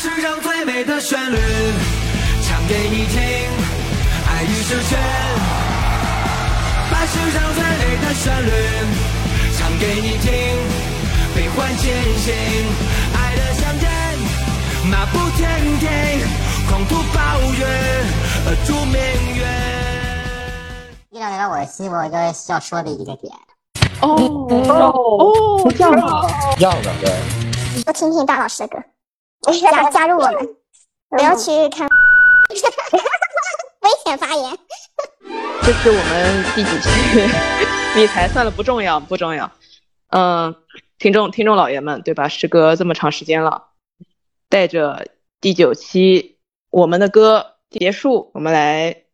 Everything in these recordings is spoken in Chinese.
世上最美的旋律唱给你听，爱与成全。把世上最美的旋律唱给你听，悲欢艰辛，爱的相见，马不停蹄，狂吐暴雨，祝命运。一聊到我的心，我有一个要说的一个点，哦哦，这样的，一样的，对。多听听大老师的歌，加加入我们，不要去看危险发言。这是我们第几期 理财？算了，不重要，不重要。嗯，听众听众老爷们，对吧？时隔这么长时间了，带着第九期我们的歌结束，我们来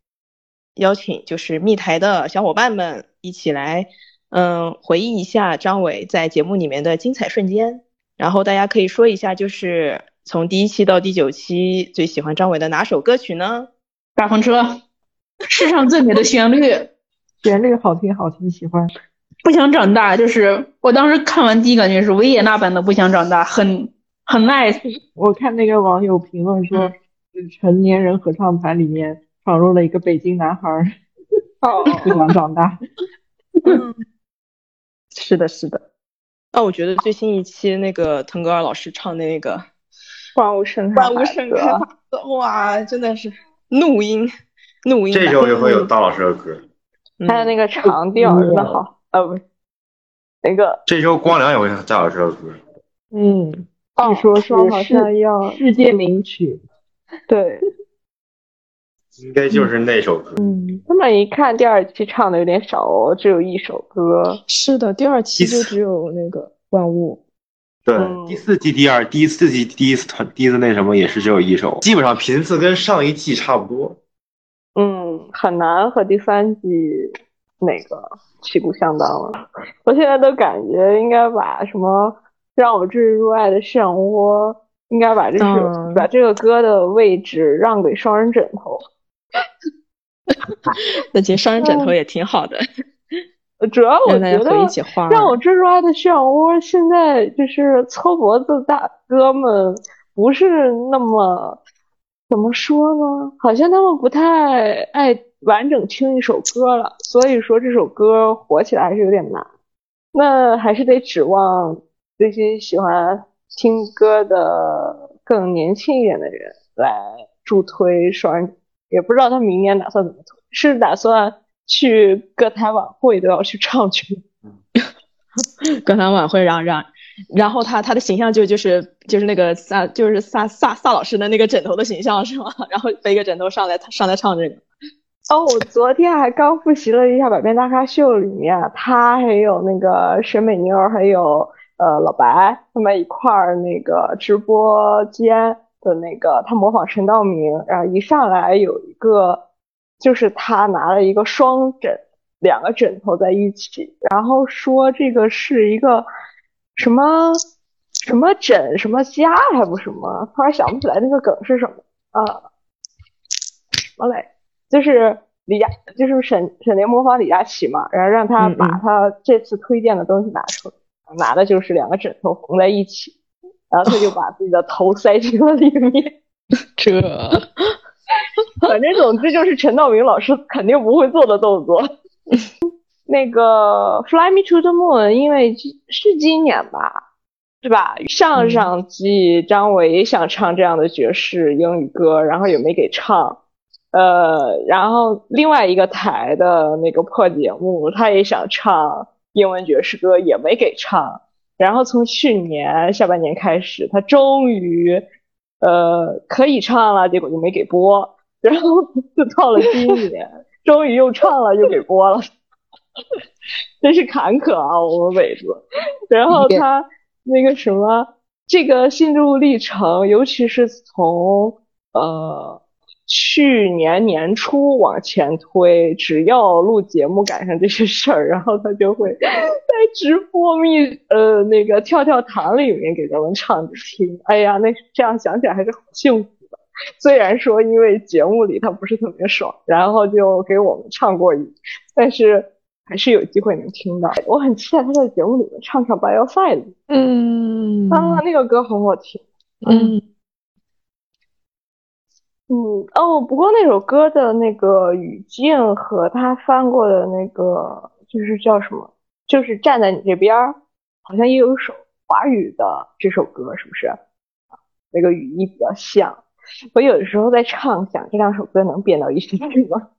邀请就是密台的小伙伴们一起来，嗯，回忆一下张伟在节目里面的精彩瞬间。然后大家可以说一下，就是从第一期到第九期最喜欢张伟的哪首歌曲呢？大风车，世上最美的旋律，旋律好听好听，喜欢。不想长大，就是我当时看完第一感觉是维也纳版的《不想长大》，很很 nice。我看那个网友评论说，成年人合唱团里面闯入了一个北京男孩儿，不想长大。是的，是的。那我觉得最新一期那个腾格尔老师唱的那个《万物生万物盛开》，哇，真的是怒音，怒音。这周就会有大老师的歌，还有那个长调真的好，呃，不是那个。这周光良也会大老师的歌，嗯，据说说好像要世界名曲，对，应该就是那首歌。嗯，这么一看第二期唱的有点少哦，只有一首歌。是的，第二期就只有那个万物。对，第四季第二，第四季第一次团，第一次那什么也是只有一首，基本上频次跟上一季差不多。嗯，很难和第三季那个旗鼓相当了。我现在都感觉应该把什么让我坠入爱的漩涡，应该把这首、把这个歌的位置让给双人枕头。那其实双人枕头也挺好的。主要我觉得让我坠入爱的漩涡，现在就是搓脖子大哥们不是那么怎么说呢？好像他们不太爱完整听一首歌了，所以说这首歌火起来还是有点难。那还是得指望这些喜欢听歌的更年轻一点的人来助推双人。也不知道他明年打算怎么推，是打算？去歌坛晚会都要去唱去，歌坛晚会，然后让，然后他他的形象就就是就是那个萨就是萨萨萨老师的那个枕头的形象是吗？然后背个枕头上来上来唱这个。哦，我昨天还刚复习了一下《百变大咖秀》里面，他还有那个沈美妞，还有呃老白他们一块儿那个直播间的那个，他模仿陈道明，然后一上来有一个。就是他拿了一个双枕，两个枕头在一起，然后说这个是一个什么什么枕什么家还不什么，突然想不起来那个梗是什么啊？什么嘞？就是李佳，就是沈沈凌模仿李佳琦嘛，然后让他把他这次推荐的东西拿出来，拿的就是两个枕头缝在一起，然后他就把自己的头塞进了里面，这。反正总之就是陈道明老师肯定不会做的动作。那个《Fly Me to the Moon》，因为是今年吧，对吧？上上季张伟也想唱这样的爵士英语歌，然后也没给唱。呃，然后另外一个台的那个破节目，他也想唱英文爵士歌，也没给唱。然后从去年下半年开始，他终于呃可以唱了，结果就没给播。然后就到了今年，终于又唱了，又给播了，真是坎坷啊！我们伟子。然后他那个什么，这个心路历程，尤其是从呃去年年初往前推，只要录节目赶上这些事儿，然后他就会在直播密呃那个跳跳糖里面给咱们唱着听。哎呀，那这样想起来还是好幸福。虽然说因为节目里他不是特别爽，然后就给我们唱过一，但是还是有机会能听到。我很期待他在节目里面唱唱《By Your Side》。嗯啊，那个歌很好听。嗯，嗯哦，不过那首歌的那个语境和他翻过的那个就是叫什么，就是站在你这边儿，好像也有一首华语的这首歌，是不是？那个语义比较像。我有的时候在畅想这两首歌能编到一起去吗？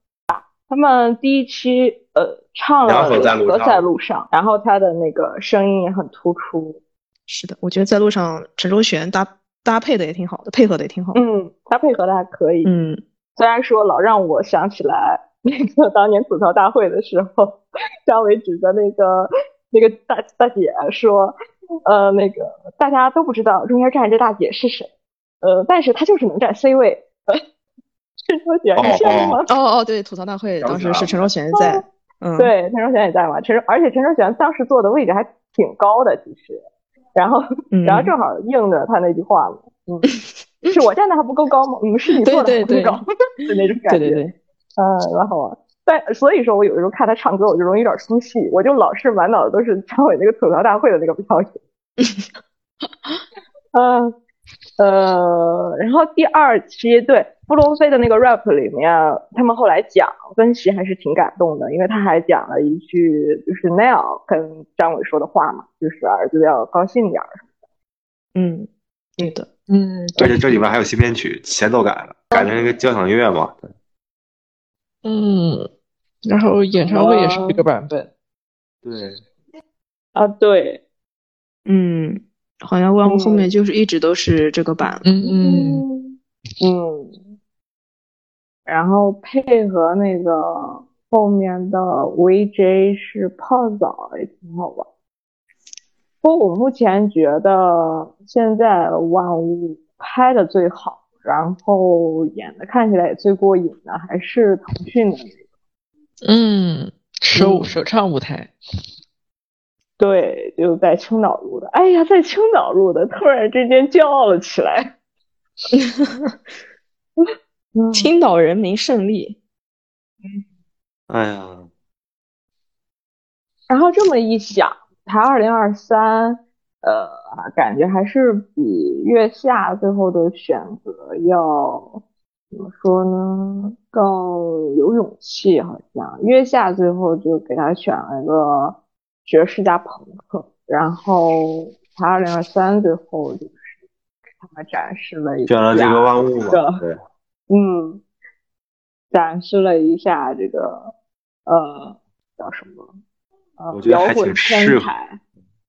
他们第一期呃唱了两首在路上《在路上》，然后他的那个声音也很突出。是的，我觉得在路上陈卓璇搭搭配的也挺好的，配合的也挺好的。嗯，他配合的还可以。嗯，虽然说老让我想起来那个当年吐槽大会的时候，张伟指着那个那个大大姐说，呃，那个大家都不知道中间站着大姐是谁，呃，但是他就是能站 C 位。陈卓璇你像吗？哦 哦，对，吐槽大会当时是陈卓璇在，嗯，对，陈卓璇也在嘛。陈，而且陈卓璇当时坐的位置还挺高的，其实。然后，嗯然后正好应着他那句话嘛，嗯，是我站的还不够高吗？嗯，是你坐的还不够高 的那种感觉。对对对，嗯，蛮好玩。但所以说我有的时候看他唱歌，我就容易有点出戏，我就老是满脑子都是张伟那个吐槽大会的那个表演。嗯呃，然后第二期对布洛菲的那个 rap 里面，他们后来讲分析还是挺感动的，因为他还讲了一句就是 Neil 跟张伟说的话嘛，就是儿子要高兴点儿。嗯，对的，嗯，而且这里面还有新编曲，前奏改了，改成一个交响乐嘛。嗯，然后演唱会也是这个版本。对，啊，对，嗯，好像万物后面就是一直都是这个版。嗯嗯嗯，然后配合那个后面的 VJ 是泡澡也挺好玩。不过我目前觉得现在万物拍的最好，然后演的看起来也最过瘾的还是腾讯的那个。嗯，首嗯首唱舞台。对，就在青岛录的。哎呀，在青岛录的，突然之间骄傲了起来。嗯青岛人民胜利。哎呀，然后这么一想，台二零二三，呃，感觉还是比月下最后的选择要怎么说呢？更有勇气，好像月下最后就给他选了一个爵士加朋克，然后他二零二三最后就是给他们展示了一选了这个万物嘛，对，嗯，展示了一下这个呃叫什么呃我觉得还摇滚挺适合天才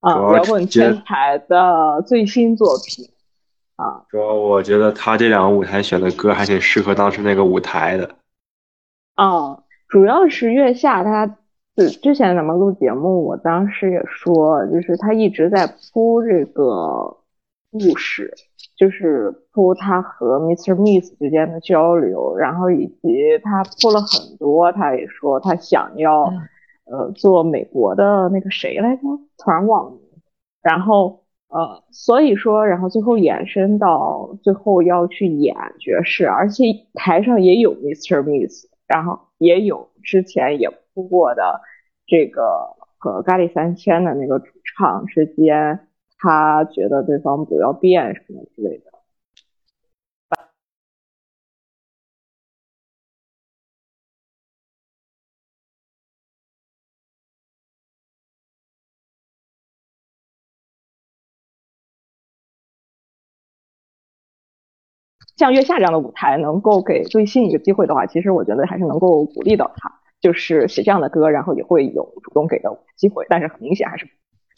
啊摇滚天才的最新作品啊主要我觉得他这两个舞台选的歌还挺适合当时那个舞台的。啊，主要是月下他之之前咱们录节目，我当时也说，就是他一直在铺这个故事，就是铺他和 Mr. Miss 之间的交流，然后以及他铺了很多，他也说他想要呃做美国的那个谁来着，突然忘了，然后呃，所以说，然后最后延伸到最后要去演爵士，而且台上也有 Mr. Miss，然后也有之前也铺过的这个和咖喱三千的那个主唱之间，他觉得对方不要变什么之类的。像月下这样的舞台能够给最新一个机会的话，其实我觉得还是能够鼓励到他，就是写这样的歌，然后也会有主动给的机会，但是很明显还是，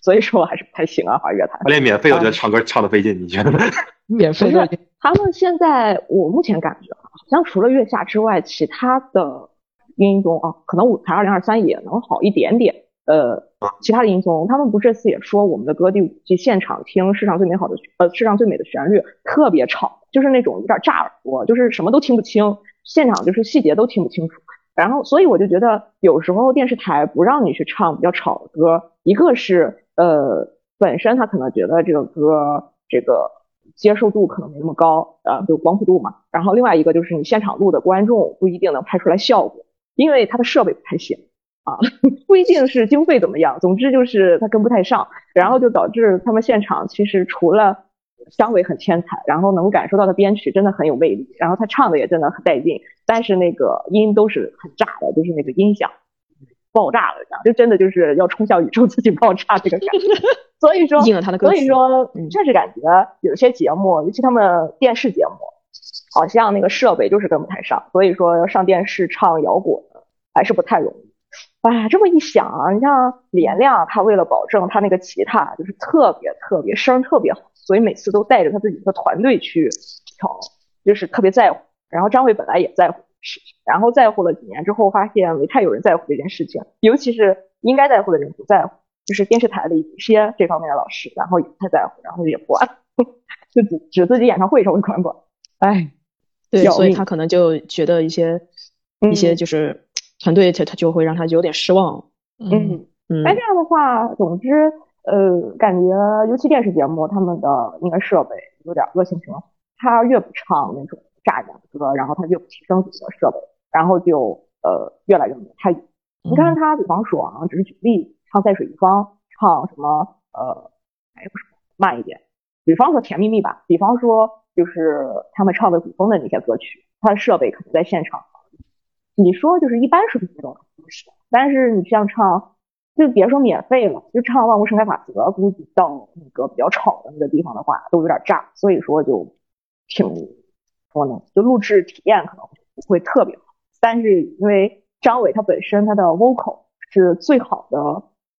所以说还是不太行啊，华语乐坛。他连免费我觉得唱歌唱的费劲，你觉得？免费的，他们现在我目前感觉好像除了月下之外，其他的音综啊，可能舞台二零二三也能好一点点。呃，其他的音综，他们不这次也说我们的歌第五季现场听世上最美好的呃世上最美的旋律特别吵，就是那种有点炸耳朵，就是什么都听不清，现场就是细节都听不清楚。然后，所以我就觉得有时候电视台不让你去唱比较吵的歌，一个是呃本身他可能觉得这个歌这个接受度可能没那么高，呃，就广谱度嘛。然后另外一个就是你现场录的观众不一定能拍出来效果，因为他的设备不太行啊，不一定是经费怎么样，总之就是他跟不太上，然后就导致他们现场其实除了张伟很天才，然后能感受到他编曲真的很有魅力，然后他唱的也真的很带劲，但是那个音都是很炸的，就是那个音响爆炸了，这样就真的就是要冲向宇宙自己爆炸这个感觉。所以说，应了他的歌所以说嗯确实感觉有些节目，尤其他们电视节目，好像那个设备就是跟不太上，所以说要上电视唱摇滚还是不太容易。哎呀，这么一想啊，你像李延亮，他为了保证他那个吉他就是特别特别声特别好，所以每次都带着他自己的团队去调，就是特别在乎。然后张伟本来也在乎这个事情，然后在乎了几年之后，发现没太有人在乎这件事情，尤其是应该在乎的人不在乎，就是电视台的一些这方面的老师，然后也不太在乎，然后也不管，就只只自己演唱会时候管管。哎，对，所以他可能就觉得一些一些嗯就是团队他他就会让他有点失望。嗯。嗯但这样的话，总之，呃，感觉尤其电视节目，他们的那个设备有点恶性循环。他越不唱那种炸一点的歌，然后他越不提升自己的设备，然后就呃越来越没太。你看他，比方说啊，只是举例，唱《在水一方》，唱什么呃，哎，不是慢一点，比方说《甜蜜蜜》吧，比方说就是他们唱的古风的那些歌曲，他的设备可能在现场，你说就是一般水平这种但是你像唱。就别说免费了，就唱《万物生开法则》，估计到那个比较吵的那个地方的话，都有点炸，所以说就挺说呢，就录制体验可能不会特别好。但是因为张伟他本身他的 vocal 是最好的，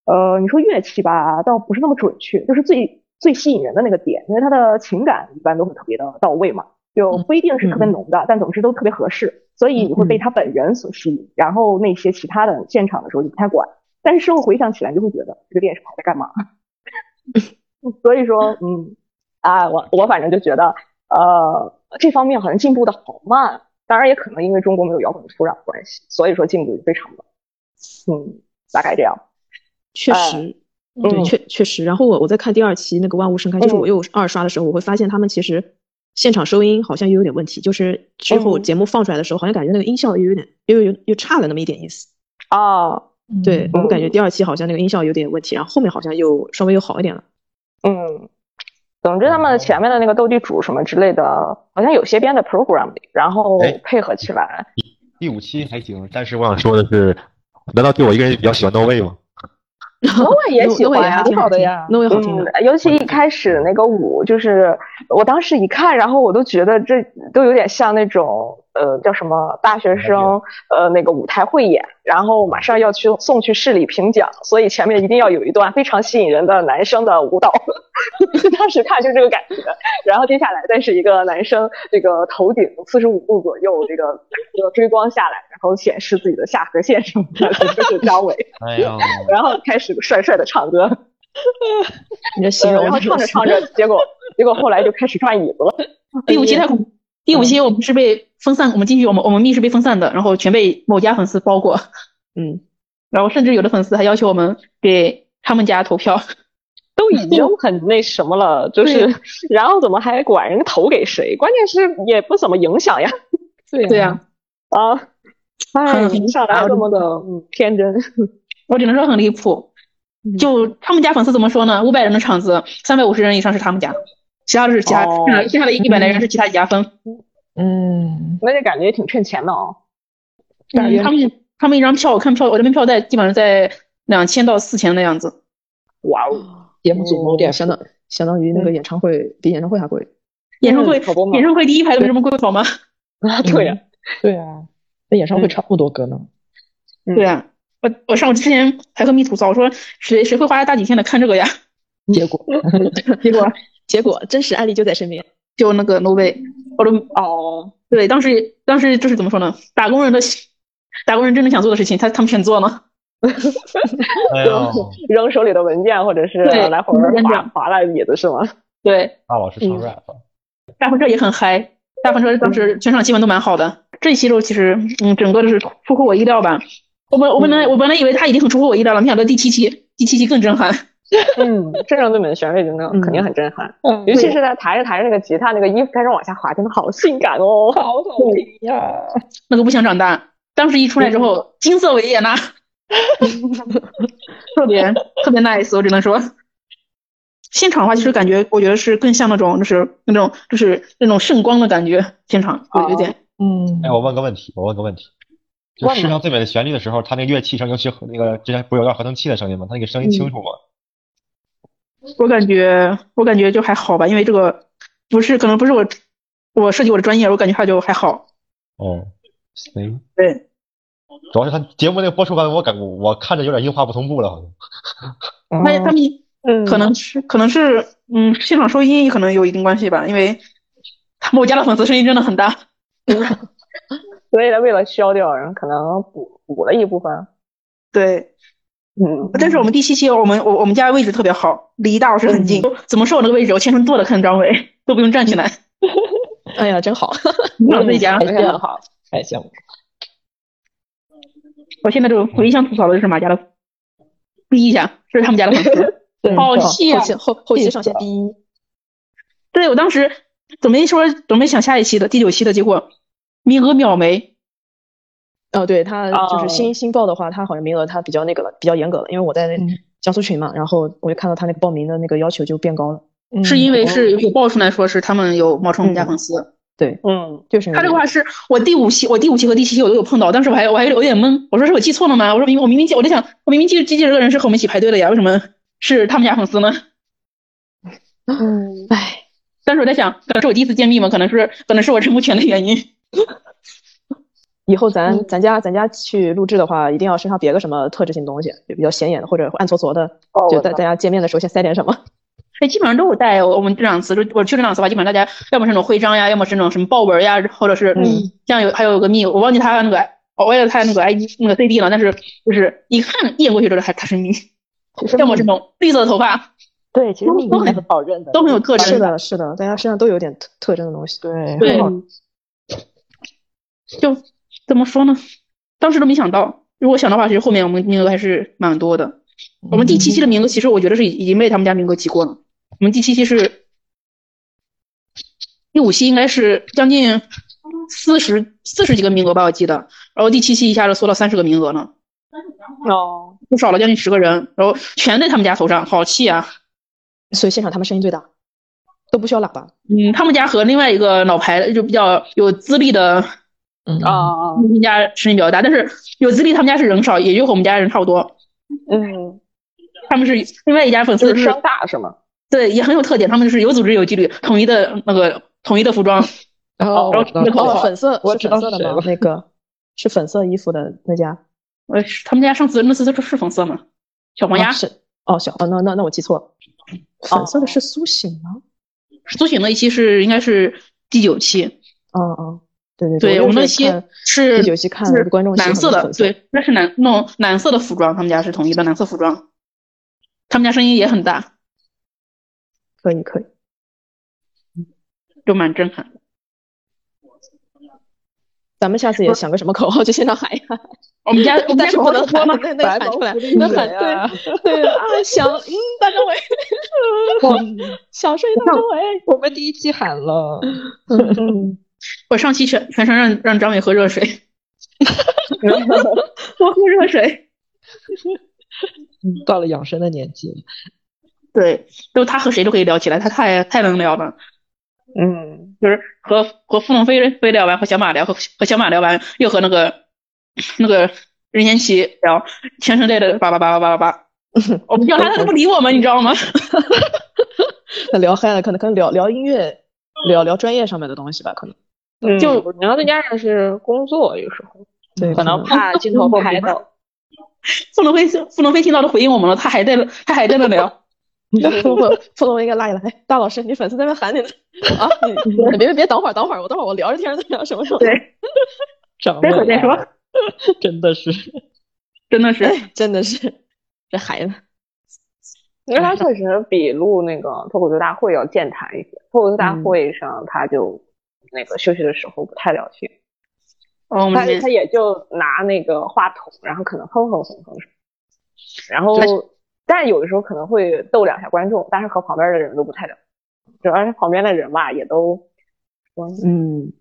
呃，你说乐器吧，倒不是那么准确，就是最最吸引人的那个点，因为他的情感一般都会特别的到位嘛，就不一定是特别浓的，但总之都特别合适，所以你会被他本人所吸引，然后那些其他的现场的时候就不太管。但是事后回想起来，就会觉得这个电视台在干嘛？所以说，嗯，啊，我我反正就觉得，呃，这方面好像进步的好慢。当然，也可能因为中国没有摇滚的土壤的关系，所以说进步就非常慢。嗯，大概这样。确实，对，嗯确确实。然后我我在看第二期那个《万物盛开》，就是嗯我又二刷的时候，我会发现他们其实现场收音好像又有点问题，就是之后嗯节目放出来的时候，好像感觉那个音效又有点又又又差了那么一点意思。哦，对，我感觉嗯第二期好像那个音效有点问题，然后后面好像又稍微又好一点了。嗯，总之他们前面的那个斗地主什么之类的，好像有些编的 program 里，然后哎配合起来。第五期还行，但是我想说的是，难道就我一个人比较喜欢 No Way 吗？No way 也喜欢挺好的呀。，No Way 好听的。嗯，尤其一开始那个舞，就是我当时一看，然后我都觉得这都有点像那种呃叫什么大学生呃那个舞台汇演，然后马上要去送去市里评奖，所以前面一定要有一段非常吸引人的男生的舞蹈，当时看就这个感觉。然后接下来再是一个男生这个头顶四十五度左右这个这个追光下来，然后显示自己的下颌线什么的，这就是张伟。哎呀，然后开始帅帅的唱歌，你这形容，呃然后唱着唱着，结果结果后来就开始转椅子了。第五期太恐，第五期我们是被分散，我们进去我们我们密是被分散的，然后全被某家粉丝包过，嗯，然后甚至有的粉丝还要求我们给他们家投票。都已经很那什么了，就是，然后怎么还管人投给谁？关键是也不怎么影响呀。对对呀、啊，哎，很一上来这么的嗯天真，我只能说很离谱。嗯就他们家粉丝怎么说呢？五百人的场子，三百五十人以上是他们家，其他的是其他，哦其他的一百来人是其他家分。嗯，那就感觉也挺趁钱的啊。嗯，他们他们一张票，我看票，我这边票在基本上在两千到四千的样子。哇哦，节目组某点相当相当于那个演唱会比演唱会还贵。演唱会演唱会第一排都没这么贵好吗？啊，对呀，对啊，那演唱会差不多个呢。嗯对啊，我我上午之前还和蜜吐槽，我说谁谁会花大几千的看这个呀？结果 结果结果真实案例就在身边。就那个 No way，我都哦，对，当时当时就是怎么说呢？打工人的打工人真正想做的事情，他他们全做了。哎呀，扔手里的文件或者是对来回儿划划拉椅子是吗？对，大老师唱嗯 rap，大风车也很嗨，大风车当时全场气氛都蛮好的。这一期就其实嗯，整个就是出乎我意料吧。我本我本来我本来以为他已经很出乎我意料了，没想到第七期第七期更震撼。嗯，阵容对美的旋律真的肯定很震撼，嗯尤其是在抬着抬着那个吉他，那个衣服开始往下滑，真的好性感哦。好好听呀！那个不想长大，当时一出来之后，金色维也纳，特别特别 nice，我只能说。现场的话，其实感觉我觉得是更像那种就是那种就是那种圣光的感觉，现场有有点嗯哎，我问个问题，我问个问题，就世上最美的旋律的时候，它那个乐器声，尤其和那个之前不是有段合成器的声音吗？它那个声音清楚吗？我感觉我感觉就还好吧，因为这个不是可能不是我我设计我的专业，我感觉它就还好。哦，行。对，主要是他节目那个播出感，我感我我看着有点音画不同步了，好像。他他们嗯，可能是可能是嗯现场收音可能有一定关系吧，因为某家的粉丝声音真的很大。所以他为了消掉，然后可能补补了一部分。对，嗯，但是我们第七期我们我我们家位置特别好，离大老师很近，怎么说我那个位置我全程坐着看张伟，都不用站起来。哎呀，真好。我自己家而且很好。太羡慕。我现在就唯一想吐槽的就是马家的，逼一下，这是他们家的粉丝，好气啊后！期后后期上线第一，对我当时准备说准备想下一期的第九期的，结果名额秒没。哦，对他就是哦新新报的话，他好像名额他比较那个了，比较严格了，因为我在江苏群嘛，然后我就看到他那个报名的那个要求就变高了。是因为是有爆出来说是他们有冒充我们家粉丝。对，嗯，就是他这个话是我第五期，我第五期和第七期我都有碰到，当时我还我还有点懵，我说是我记错了吗？我说明我明明记，我在想我明明记记记这个人是和我们一起排队的呀，为什么是他们家粉丝呢？嗯，唉，但是我在想，可能是我第一次见面嘛，可能是可能是我认不全的原因。以后咱咱家咱家去录制的话，一定要身上别个什么特质性东西，就比较显眼的或者暗搓搓的，就大大家见面的时候先塞点什么。哎，基本上都有带。我们这两次，就我去这两次吧，基本上大家要么是那种徽章呀，要么是那种什么豹纹呀，或者是嗯像有还有个蜜，我忘记他那个，我忘记他那个 ID 那个 CD 了，但是就是一看一眼过去就是还他是蜜，要么这种绿色的头发对，其实蜜都很是好认的，都很有特征是的，是的，大家身上都有点特特征的东西。对对就怎么说呢？当时都没想到，如果想的话，其实后面我们名额还是蛮多的。我们第七期的名额，其实我觉得是已已经被他们家名额挤过了。我们第七期是第五期应该是将近四十四十几个名额吧，我记得。然后第七期一下子缩到三十个名额了，哦，就少了将近十个人，然后全在他们家头上，好气啊！所以现场他们声音最大，都不需要喇叭。嗯，他们家和另外一个老牌就比较有资历的嗯啊，他们家声音比较大，但是有资历他们家是人少，也就和我们家人差不多。嗯，他们是另外一家粉丝是大是吗？对，也很有特点，他们就是有组织有纪律，统一的那个统一的服装。哦，然后哦，粉色我知道粉色的吗？那个是粉色衣服的那家。呃，是他们家上次那次是是粉色吗？小黄鸭哦是哦，小哦，那那那我记错了，粉色的是苏醒吗？苏醒那一期是应该是第九期，哦哦，对对对我我们那期就是看是第九期看是观众蓝色的，对，那是蓝那种蓝色的服装，他们家是统一的蓝色服装，他们家声音也很大，可以可以。就蛮震撼的。咱们下次也想个什么口号，就现场喊一喊。我们家我们但是不能喊，多吗？那那喊出来，那喊对对啊，想嗯，大张伟，想睡大张伟。我们第一期喊了，嗯，我上期全全程让让张伟喝热水，多喝热水。嗯到了养生的年纪了。对，都他和谁都可以聊起来，他太太能聊了。嗯，就是和和傅龙飞飞聊完，和小马聊，和和小马聊完，又和那个那个任贤齐聊，全程在的叭叭叭叭叭叭叭。我们叫他，他都不理我们，你知道吗？他聊嗨了，可能可能聊聊音乐，聊聊专业上面的东西吧，可能嗯就然后再加上是工作，有时候对，可能怕镜头拍到。傅龙飞傅龙飞听到都回应我们了，他还在他还在那聊。傅龙应该拉一拉，哎，大老师，你粉丝在那边喊你呢啊！你你 别别别，等会儿等会儿，我等会儿我聊着天再聊什么什么。对，长待会儿再说，真的是，真的是。哎，真的是这孩子。因为他确实比录那个脱口秀大会要健谈一些。脱口秀大会上他就那个休息的时候不太聊天，哦，我们他他也就拿那个话筒，然后可能哼哼哼哼，然后但有的时候可能会逗两下观众，但是和旁边的人都不太聊，主要是旁边的人吧也都嗯，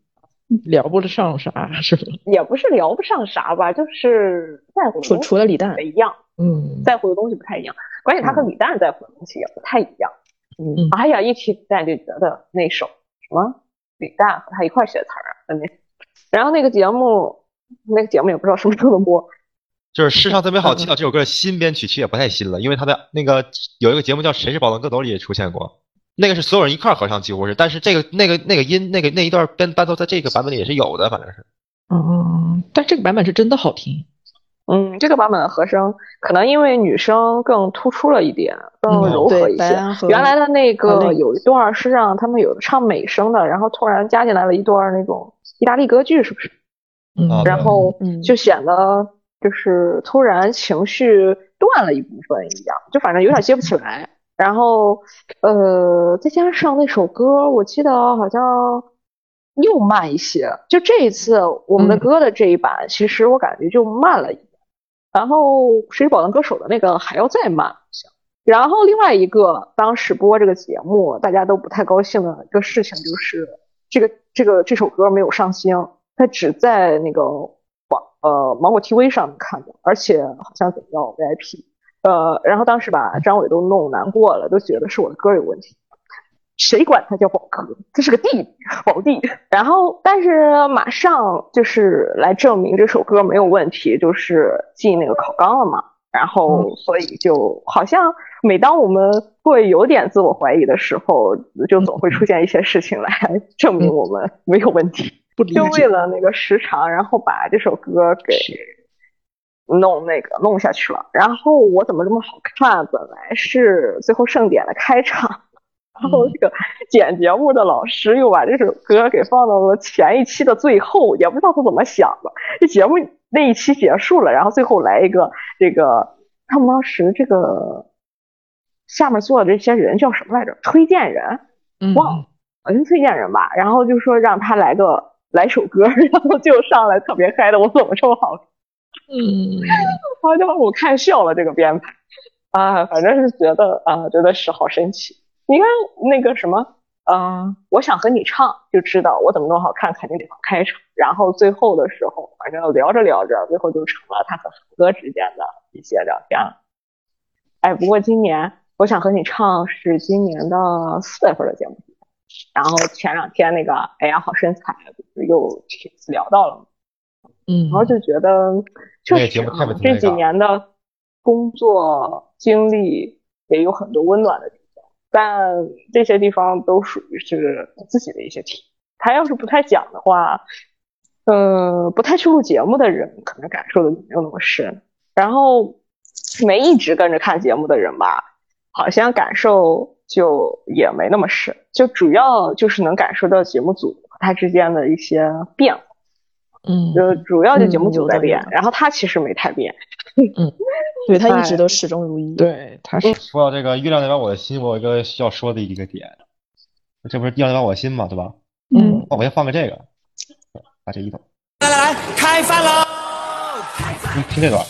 聊不上啥是吧？也不是聊不上啥吧，就是在乎的除除了李诞不一样，嗯，在乎的东西不太一样，关键他和李诞在乎的东西也不太一样。嗯，哎呀，一提李诞就觉得那首什么李诞和他一块写词儿的那，然后那个节目，那个节目也不知道什么时候能播。就是世上特别好听到这首歌的新编曲，其实也不太新了，因为他的那个有一个节目叫《谁是宝藏歌手》里也出现过，那个是所有人一块儿合唱，几乎是，但是这个那个那个音那个那一段编伴奏在这个版本里也是有的，反正是。嗯，但这个版本是真的好听。嗯，这个版本的和声可能因为女声更突出了一点，更柔和一些。原来的那个有一段是让他们有唱美声的，然后突然加进来了一段那种意大利歌剧，是不是？嗯，然后就显得就是突然情绪断了一部分一样，就反正有点接不起来。然后呃，再加上那首歌，我记得好像又慢一些。就这一次我们的歌的这一版，其实我感觉就慢了一。然后《谁是宝藏歌手》的那个还要再慢。然后另外一个当时播这个节目，大家都不太高兴的一个事情就是，这个这个这首歌没有上星，它只在那个网呃芒果 TV 上面看的，而且好像得要 VIP。呃，然后当时把张伟都弄难过了，都觉得是我的歌有问题。谁管他叫宝哥？他是个弟弟，宝弟。然后，但是马上就是来证明这首歌没有问题，就是进那个考纲了嘛。然后，所以就好像每当我们会有点自我怀疑的时候，就总会出现一些事情来证明我们没有问题。就为了那个时长，然后把这首歌给弄那个弄下去了。然后我怎么这么好看？本来是最后盛典的开场。然后这个剪节目的老师又把这首歌给放到了前一期的最后，也不知道他怎么想的。这节目那一期结束了，然后最后来一个这个他们当时这个下面坐的这些人叫什么来着？推荐人，忘了，好像推荐人吧。然后就说让他来个来首歌，然后就上来特别嗨的，我怎么这么好？嗯，好像把我看笑了这个编排啊，反正是觉得啊，真的是好神奇。你看那个什么，嗯，我想和你唱，就知道我怎么弄好看，肯定得放开场。然后最后的时候，反正聊着聊着，最后就成了他和韩哥之间的一些聊天了。哎，不过今年我想和你唱是今年的四月份的节目，然后前两天那个哎呀好身材又聊到了，嗯，然后就觉得确实这几年的工作经历也有很多温暖的。但这些地方都属于是自己的一些题。他要是不太讲的话，呃，不太去录节目的人可能感受的没有那么深。然后没一直跟着看节目的人吧，好像感受就也没那么深。就主要就是能感受到节目组和他之间的一些变化。嗯，就主要就节目组在变，然后他其实没太变。嗯，对他一直都始终如一。对，他是说到这个月亮代表我的心，我有一个需要说的一个点，这不是月亮代表我的心吗，对吧？嗯，那我先放个这个，把这一走。来来来，开饭喽！你听这段。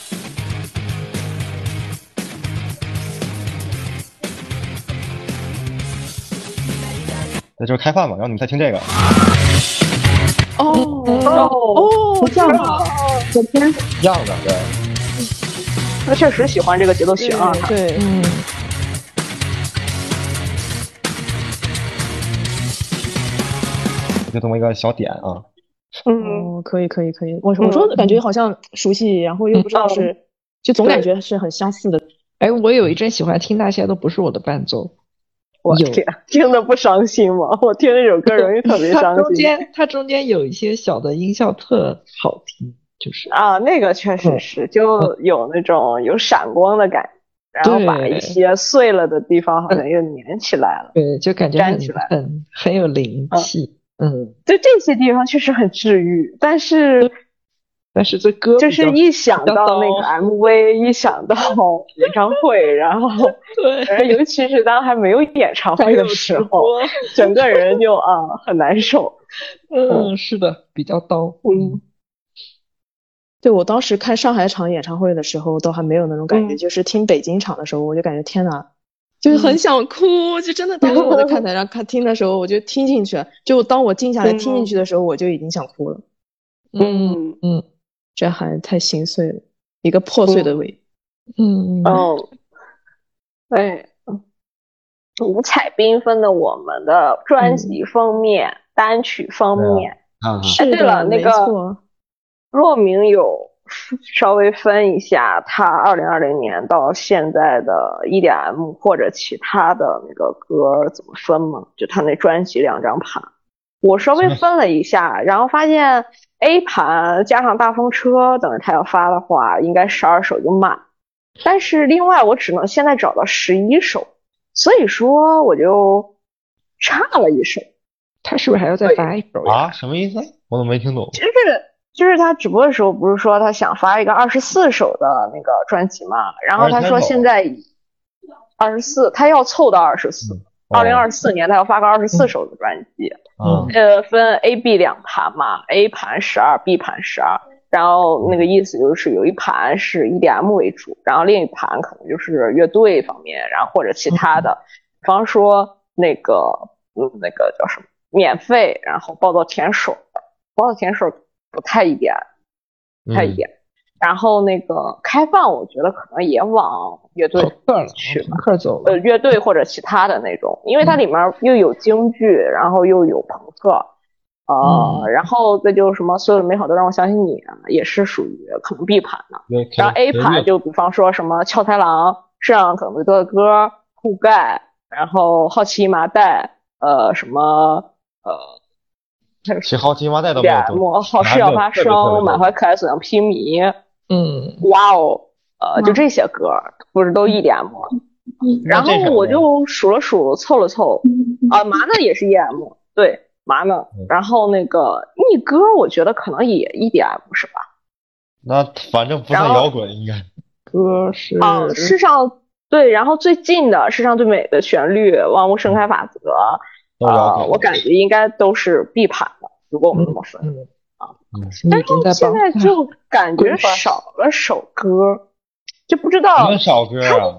那就是开饭嘛，然后你们再听这个。哦哦哦，这样啊！我天，一样的，对。他确实喜欢这个节奏型啊，对，嗯。就这么一个小点啊。嗯，可以，可以，可以。我我说感觉好像熟悉，然后又不知道是，就总感觉是很相似的。哎，我有一阵喜欢听那些都不是我的伴奏。我天，听的不伤心吗？我听那首歌容易特别 伤心。中间它中间有一些小的音效特好听，就是啊，那个确实是，就有那种有闪光的感觉，然后把一些碎了的地方好像又粘起来了。对，就感觉粘起来，很很有灵气。嗯，就这些地方确实很治愈，但是。但是这歌就是一想到那个 MV，一想到演唱会，然后对，尤其是当还没有演唱会的时候，整个人就啊很难受。嗯，是的，比较刀。嗯，对我当时看上海场演唱会的时候，都还没有那种感觉，就是听北京场的时候，我就感觉天呐，就是很想哭，就真的当时我在看台上看听的时候，我就听进去，就当我静下来听进去的时候，我就已经想哭了。嗯嗯。这还太心碎了，一个破碎的胃。嗯哦，哎，五彩缤纷的我们的专辑封面、单曲封面。啊，哎，对了，那没个错若明有 稍微分一下他二零二零年到现在的 EDM 或者其他的那个歌怎么分吗？就他那专辑两张盘，我稍微分了一下，然后发现 A 盘加上大风车，等着他要发的话，应该十二首就满。但是另外我只能现在找到十一首，所以说我就差了一首。他是不是还要再发一首？啊，什么意思？我怎么没听懂？就是就是他直播的时候不是说他想发一个二十四首的那个专辑嘛，然后他说现在二十四，他要凑到二十四，二零二四年他要发个二十四首的专辑，嗯呃，分 A、B 两盘嘛，A 盘十二，B 盘十二。然后那个意思就是有一盘是 EDM 为主，然后另一盘可能就是乐队方面，然后或者其他的，比方说那个嗯那个叫什么免费，然后报道舔手的，报道舔手不太 EDM，不太一点。嗯。然后那个开放，我觉得可能也往乐队客了，去吧，客走了。呃，乐队或者其他的那种，因为它里面又有京剧，然后又有朋克，呃，然后再就是什么所有的美好都让我相信你啊，也是属于可能 B 盘的。然后 A 盘就比方说什么俏太郎、世上可能多的歌、酷盖，然后好奇麻袋，呃，什么呃。其实好奇麻袋都没有点么好事要发生，满怀可爱所向披靡，嗯，哇哦，呃，就这些歌不是都一点吗？然后我就数了数，凑了凑，啊，麻呢也是 EM，对，麻呢。然后那个逆歌，我觉得可能也 EDM 是吧？那反正不算摇滚，应该。歌是啊，世上对，然后最近的世上最美的旋律，万物盛开法则。啊，我感觉应该都是必盘的，如果我们这么分、嗯、啊。但是现在就感觉少了首歌，就不知道少歌啊。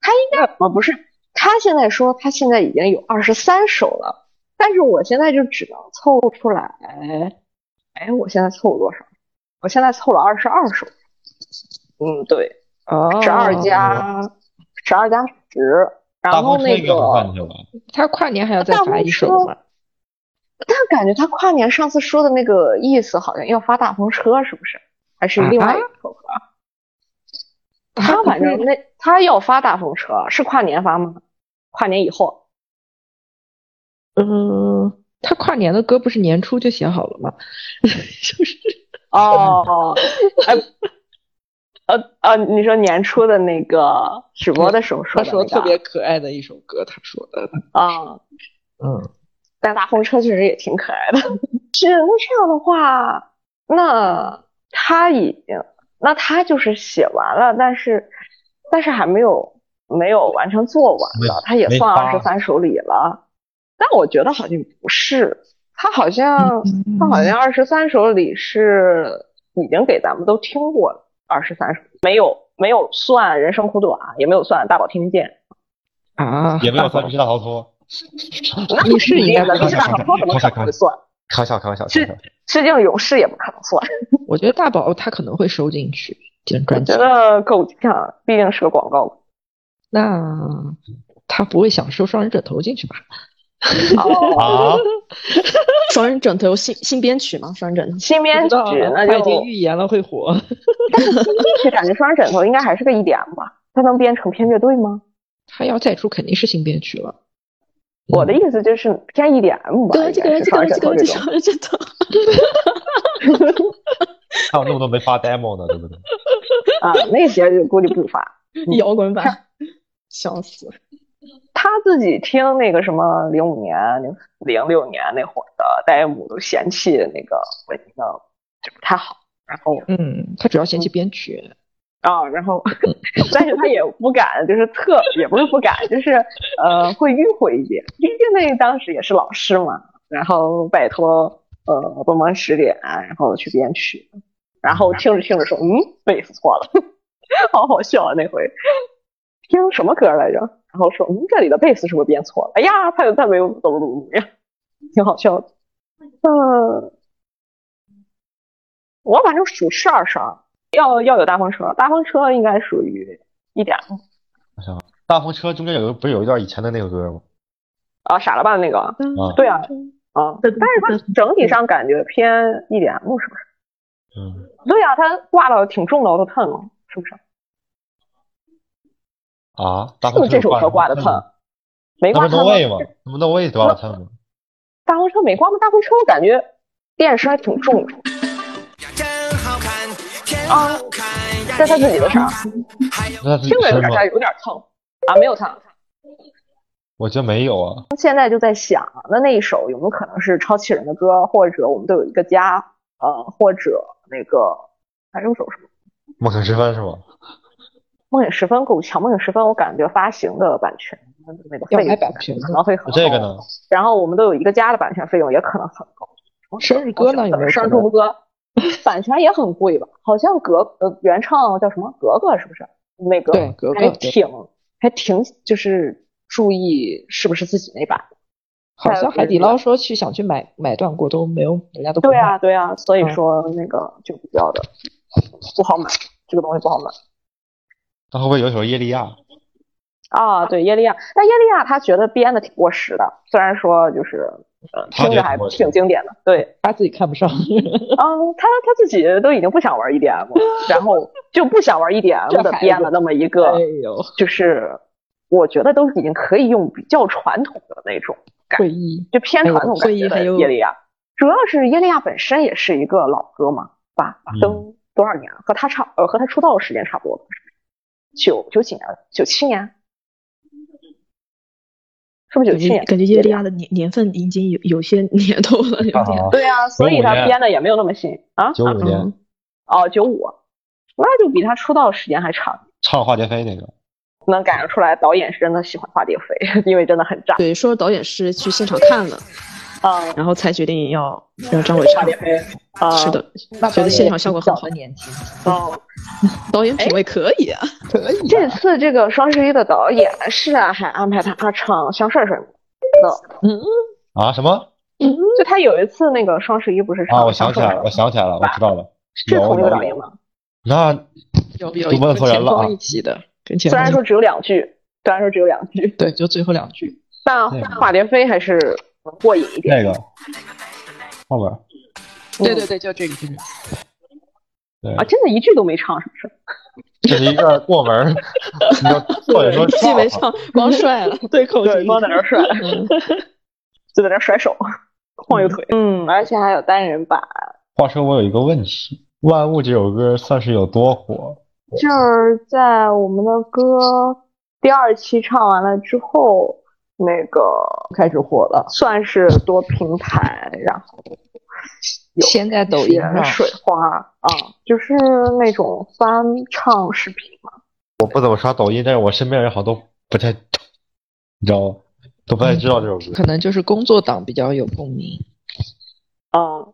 他应该啊不是，他现在说他现在已经有二十三首了，但是我现在就只能凑出来，哎，我现在凑了多少？我现在凑了二十二首。嗯，对，十二加十二加十。然后那个他跨年还要再发一首吗？但感觉他跨年上次说的那个意思好像要发大风车，是不是？还是另外一首歌？啊、他反正 那他要发大风车，是跨年发吗？跨年以后？嗯，他跨年的歌不是年初就写好了吗？就 是哦，哎。呃呃，你说年初的那个直播的时候说的、那个，他说特别可爱的一首歌，他说的啊，嗯，但大风车确实也挺可爱的。是那这样的话，那他已经，那他就是写完了，但是但是还没有没有完成做完的，他也算二十三首里了。但我觉得好像不是，他好像他好像二十三首里是已经给咱们都听过了。二十三十没有没有算人生苦短，也没有算大宝听不见啊，也没有算密室大逃脱。你是应该的，密室大逃脱怎么可能会算？开玩笑，开玩笑。是致敬勇士也不可能算。我觉得大宝他可能会收进去，觉得够呛，毕竟是个广告。那他不会想收双人枕头进去吧？哦，双人枕头新新编曲吗？双人枕头新编曲，那他已经预言了会火。但是新编曲感觉双人枕头应该还是个 EDM 吧？它能编成偏乐队吗？他要再出肯定是新编曲了。我的意思就是偏 EDM 吧。对，这个这个这个双人枕头。还有那么多没发 demo 呢，对不对？啊，那些估计不发。摇滚版，笑死。他自己听那个什么零五年、零六年那会儿的 demo 都嫌弃那个混音的就不太好，然后嗯，他主要嫌弃编曲。啊，然后 但是他也不敢，就是特也不是不敢，就是呃会迂回一点，毕竟那当时也是老师嘛，然后拜托呃帮忙指点，然后去编曲，然后听着听着说嗯贝斯错了，好好笑啊那回。听什么歌来着？然后说，嗯，这里的贝斯是不是编错了？哎呀，他他没有怎么怎么怎么样，挺好笑的。嗯，我反正数是二十二，要要有大风车，大风车应该属于一点。大风车中间有个不是有一段以前的那个歌吗？啊，傻了吧那个，啊，对啊，啊，但是它整体上感觉偏 EDM 是不是？嗯，对啊、它挂的挺重的，我都疼了，是不是？啊，大是不是这首歌挂的疼？疼？没那不是挂疼 No 吗？那不 No Way 挂的疼吗？大风车没挂吗？大风车我感觉电视还挺重的啊，这是他自己的啥？那自己听着有点是吗？有点疼啊，没有疼。我觉得没有啊。现在就在想，那那一首有没有可能是超气人的歌，或者我们都有一个家，呃，或者那个还有首什么梦醒时分是吗？梦影十分够呛，梦影十分我感觉发行的版权那个要费用买版权可能会很高。这个呢？然后我们都有一个家的版权费用也可能很高。生日歌呢有没有生日祝福歌版权也很贵吧？好像格呃原唱叫什么格格是不是？那个对格格还挺还挺就是注意是不是自己那版。好像海底捞说去想去买买断过都没有，人家都对卖啊对啊，所以嗯说那个就比较的不好买，这个东西不好买。那会不会有一首耶利亚？啊，对耶利亚，但耶利亚他觉得编的挺过时的，虽然说就是呃听着还挺经典的，对，他自己看不上。嗯，他他自己都已经不想玩 EDM 了，然后就不想玩 EDM 的编了那么一个哎，呦，就是我觉得都已经可以用比较传统的那种感会议就偏传统感觉的耶利亚，主要是耶利亚本身也是一个老歌嘛，吧，嗯都多少年了？和他差呃和他出道的时间差不多？九九几年？九七年？是不是九七年？感觉耶利亚的年年份已经有有些年头了，有点。啊，对啊，所以他编的也没有那么新啊。九五年嗯哦，九五，那就比他出道时间还长，唱化蝶飞那个，能感觉出来导演是真的喜欢化蝶飞，因为真的很炸。对，说导演是去现场看了，嗯，然后才决定要让张伟唱。啊，是，的，觉得现场效果很好。年轻，哦，导演品味可以啊，可以啊。这次这个双十一的导演是啊，还安排他唱《香帅帅》的，嗯，啊什么就他有一次那个双十一不是唱啊？我《想起来了，我想起来了，我知道了，是同一个导演吗？那有有都问错人了啊跟前锋一起的，跟前虽然说只有两句，虽然说只有两句，对，就最后两句。但对花蝶飞还是能过瘾一点。那个后边对对对，就这个这个。对啊，，真的一句都没唱，是不是？这是一个过门儿，你就或者说既没唱，光帅了，对口，型。光在那儿甩，嗯就在那甩手，晃悠腿。嗯，而且还有单人版。话说我有一个问题，《万物》这首歌算是有多火？就是在我们的歌第二期唱完了之后，那个开始火了，算是多平台，然后有先在抖音上，水花啊，就是那种翻唱视频嘛。我不怎么刷抖音，但是我身边人好像都不太，你知道吗？都不太知道这首歌。可能就是工作党比较有共鸣。嗯，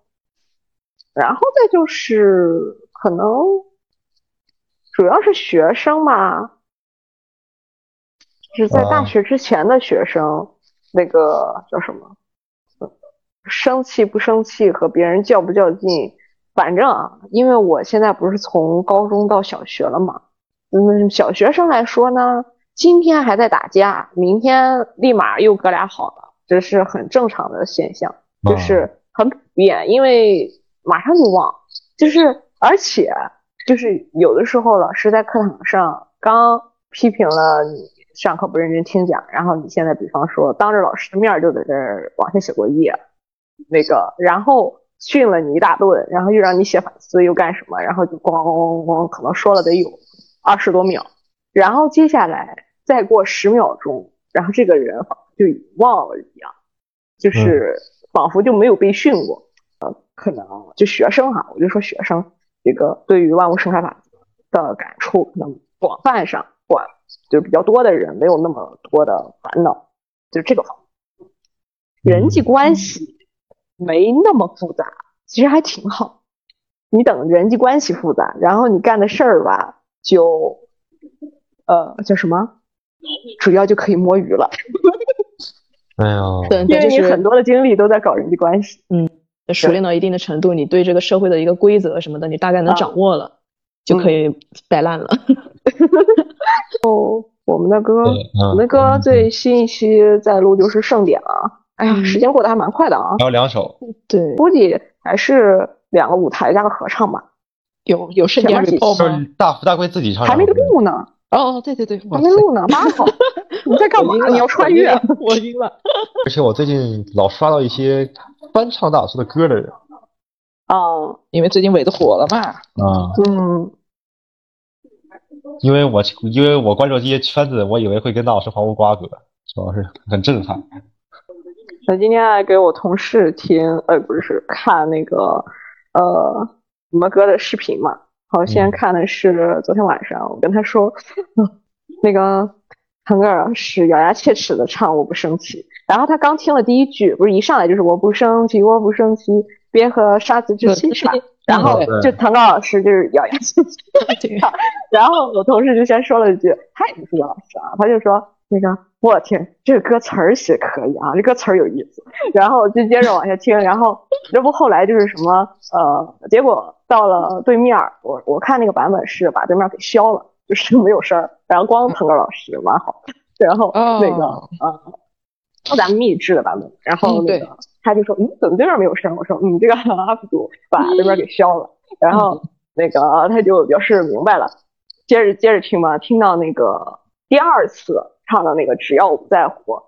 然后再就是可能主要是学生嘛，就是在大啊学之前的学生，那个叫什么，嗯生气不生气和别人较不较劲，反正啊，因为我现在不是从高中到小学了嘛，嗯，小学生来说呢，今天还在打架，明天立马又哥俩好了，这是很正常的现象。啊就是很普遍，因为马上就忘，就是而且就是有的时候老师在课堂上刚批评了你上课不认真听讲，然后你现在比方说当着老师的面儿就在这儿往下写作业，那个然后训了你一大顿，然后又让你写反思又干什么，然后就咣咣咣咣，可能说了得有二十多秒，然后接下来再过十秒钟，然后这个人好像就忘了一样，就是仿佛就没有被训过。呃，可能就学生哈，我就说学生这个对于万物生态法则的感触，可能广泛上广就是比较多的人没有那么多的烦恼，就是这个方面。人际关系没那么复杂，其实还挺好。你等人际关系复杂，然后你干的事儿吧，就呃叫什么，主要就可以摸鱼了，哎呀，对，因为你对就是很多的精力都在搞人际关系。嗯熟练到一定的程度，你对这个社会的一个规则什么的，你大概能啊掌握了，就可以摆烂了。哦，我们的歌，嗯我们的歌最新一期在录就是盛典了。哎呀，时间过得还蛮快的啊，还有两首，对，估计还是两个舞台加个合唱吧，有有盛典吗？是大福大贵自己唱，还没录呢，哦，对对对，还没录呢，妈好，你在干嘛？你要穿越？我晕了。而且我最近老刷到一些翻唱大叔的歌的人哦，因为最近伟子火了嘛。啊，嗯，因为我因为我关注这些圈子，我以为会跟大老师毫无瓜葛，主要是很震撼。我今天还给我同事听，呃，不是看那个呃我们哥的视频嘛。好，先看的是昨天晚上，我跟他说，呃 那个腾格尔是咬牙切齿的唱我不生气，然后他刚听了第一句，不是一上来就是我不生气，我不生气，别和沙子置气是吧？然后就腾格尔老师就是咬牙切齿然后我同事就先说了一句，他也不是老师啊，他就说那个我天，这个歌词儿写可以啊，这歌词儿有意思，然后就接着往下听，然后这不后来就是什么呃，结果到了对面儿，我我看那个版本是把对面给消了，就是 没有声儿，然后光腾格尔老师完好，然后那个、呃，咱们秘制的版本，然后那个、他就说嗯，怎么这边没有声？我说嗯，这个 UP 主把对面给消了，然后那个他就表示明白了，接着接着听嘛，听到那个第二次唱的那个只要我不在乎，呃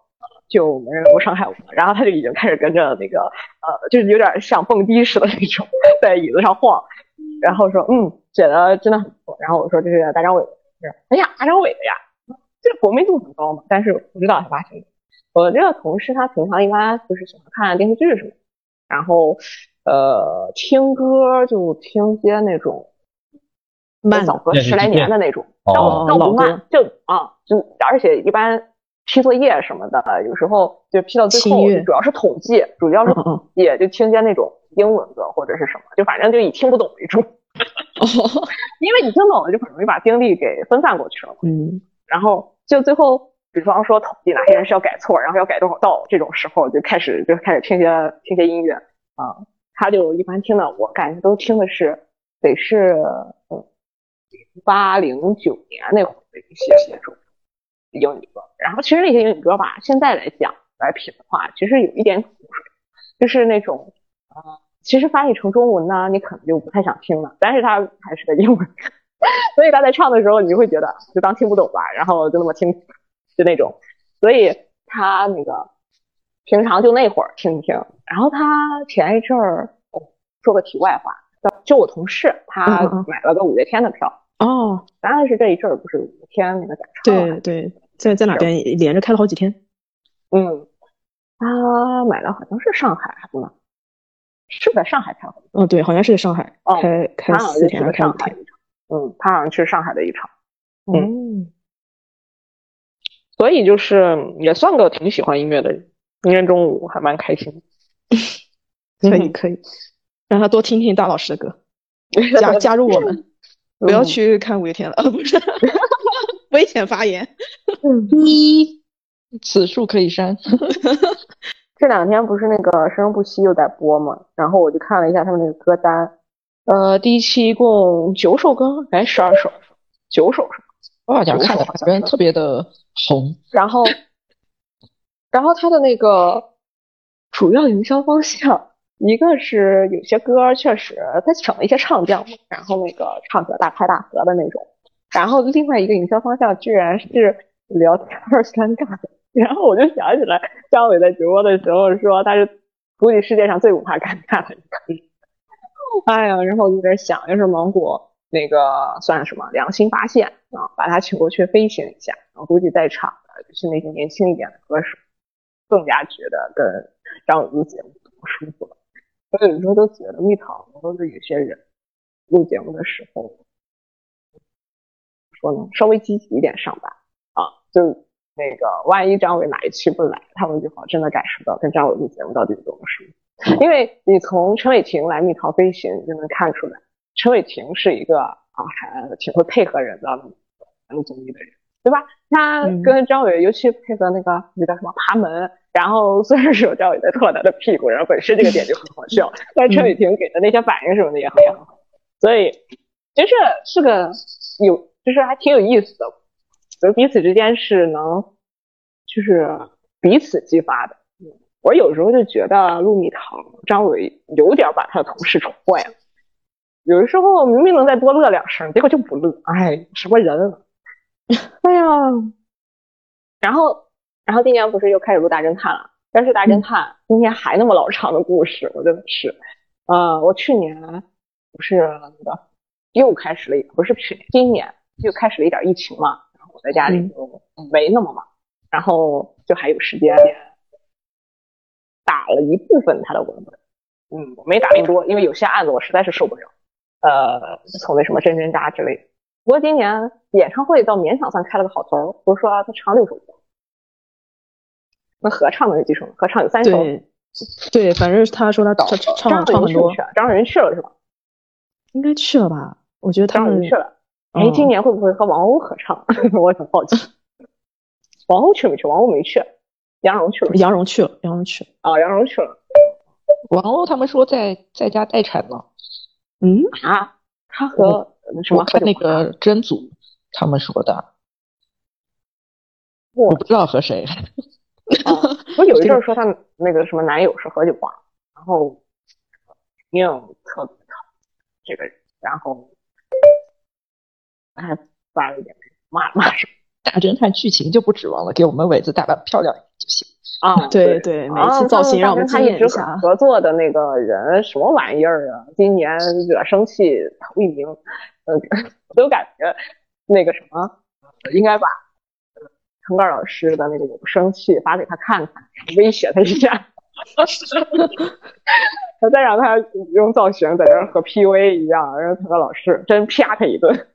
就没人能够伤害我，然后他就已经开始跟着那个呃，就是有点像蹦迪似的那种，在椅子上晃，然后说嗯，写的真的很不错，然后我说这是大张伟的，是哎呀，大张伟的呀，这个国民度很高嘛，但是不知道他发行的。我这个同事他平常一般就是喜欢看电视剧什么的，然后呃听歌就听些那种慢早歌十来年的那种，哦但我但我不慢，就啊就而且一般批作业什么的，有时候就批到最后主要是统计，主要是统计，就听些那种英文歌或者是什么，就反正就以听不懂为主，哦，因为你听懂了就很容易把精力给分散过去了嘛。嗯，然后就最后，比方说统计哪些人是要改错，然后要改多少道，这种时候就开始就开始听些听些音乐啊。他就一般听的，我感觉都听的是得是嗯八零九年那会儿的一些那种英语歌。然后其实那些英语歌吧，现在来讲来品的话，其实有一点苦水，就是那种呃，其实翻译成中文呢，你可能就不太想听了，但是它还是个英文。所以他在唱的时候，你就会觉得就当听不懂吧，然后就那么听，就那种。所以他那个平常就那会儿听一听，然后他前一阵儿，哦说个题外话，就我同事他嗯嗯嗯买了个五月天的票，哦，当然是这一阵儿不是五月天那个展唱啊对对，在在哪边连着开了好几天。嗯，他买了好像是上海还是哪？是在上海开好哦，对，好像是在上海哦开开四天开五天？上海一场，嗯，他好像去上海的一场，嗯，所以就是也算个挺喜欢音乐的人。今天中午还蛮开心的，可以可以，让他多听听大老师的歌，加加入我们，不要去看五月天了，呃，不是，危险发言。一，此处可以删。这两天不是那个生生不息又在播嘛，然后我就看了一下他们那个歌单，呃，第一期一共九首歌，还是十二首？九首是吧？我好像看的好像特别的红。然后，然后他的那个主要营销方向，一个是有些歌确实他请了一些唱将嘛，然后那个唱起来大开大合的那种，然后另外一个营销方向居然是聊天儿尴尬的，然后我就想起来张伟在直播的时候说他是估计世界上最不怕尴尬的一个人，哎呀，然后我就在想，要是芒果那个算什么良心发现啊，把他请过去飞行一下，然后估计在场的就是那些年轻一点的歌手，更加觉得跟张伟录节目不舒服了。我有时候都觉得蜜桃都是有些人录节目的时候，说呢稍微积极一点上班啊，就那个万一张伟哪一期不来，他们就好真的感受到跟张伟录节目到底有多么舒服。因为你从陈伟霆来蜜桃飞行，你就能看出来，陈伟霆是一个啊还挺会配合人的录综艺的人，对吧？他跟张伟，尤其配合那个那叫什么爬门，然后虽然是有张伟在拖他的屁股，然后本身这个点就很好笑，但是陈伟霆给的那些反应什么的也很也很好，所以其实是个有就是还挺有意思的，就彼此之间是能，就是彼此激发的。我有时候就觉得陆蜜桃、张伟有点把他的同事宠坏了，有的时候明明能再多乐两声，结果就不乐，哎，什么人？哎呀，然后，然后今年不是又开始录大侦探了？但是大侦探今天还那么老长的故事，我真的是，呃，我去年不是那个又开始了，不是去年，今年又开始了一点疫情嘛，然后我在家里就没那么忙，然后就还有时间打了一部分他的文本，嗯，我没打那么多，因为有些案子我实在是受不了，呃，所谓什么真真渣之类的。不过今年演唱会倒勉强算开了个好头，比如说他唱六首歌。那合唱的那几首？合唱有三首。对，对，反正他说他他唱唱很多。张若昀去了是吧？应该去了吧？我觉得他们去了。哎，今年会不会和王鸥合唱？我很好奇。王鸥去没去？王鸥没去。杨蓉去了。杨蓉去了。杨蓉去了。啊，杨蓉去了。王鸥他们说在在家待产呢。嗯啊？他和什么？那个真祖他们说的。我不知道和谁。我有一阵说她那个什么男友是何炅华，然后硬特别讨这个人，然后还发了一点骂骂什么。大侦探剧情就不指望了，给我们伟子打扮漂亮一点就行。啊，对对，每次造型让我们他一直合作的那个人什么玩意儿啊？今年惹生气头一名，呃，我 都感觉那个什么应该把。腾格尔老师的那个有生气发给他看看，威胁他一下，他再让他用造型在这和 PUA 一样，让腾格尔老师真啪他一顿。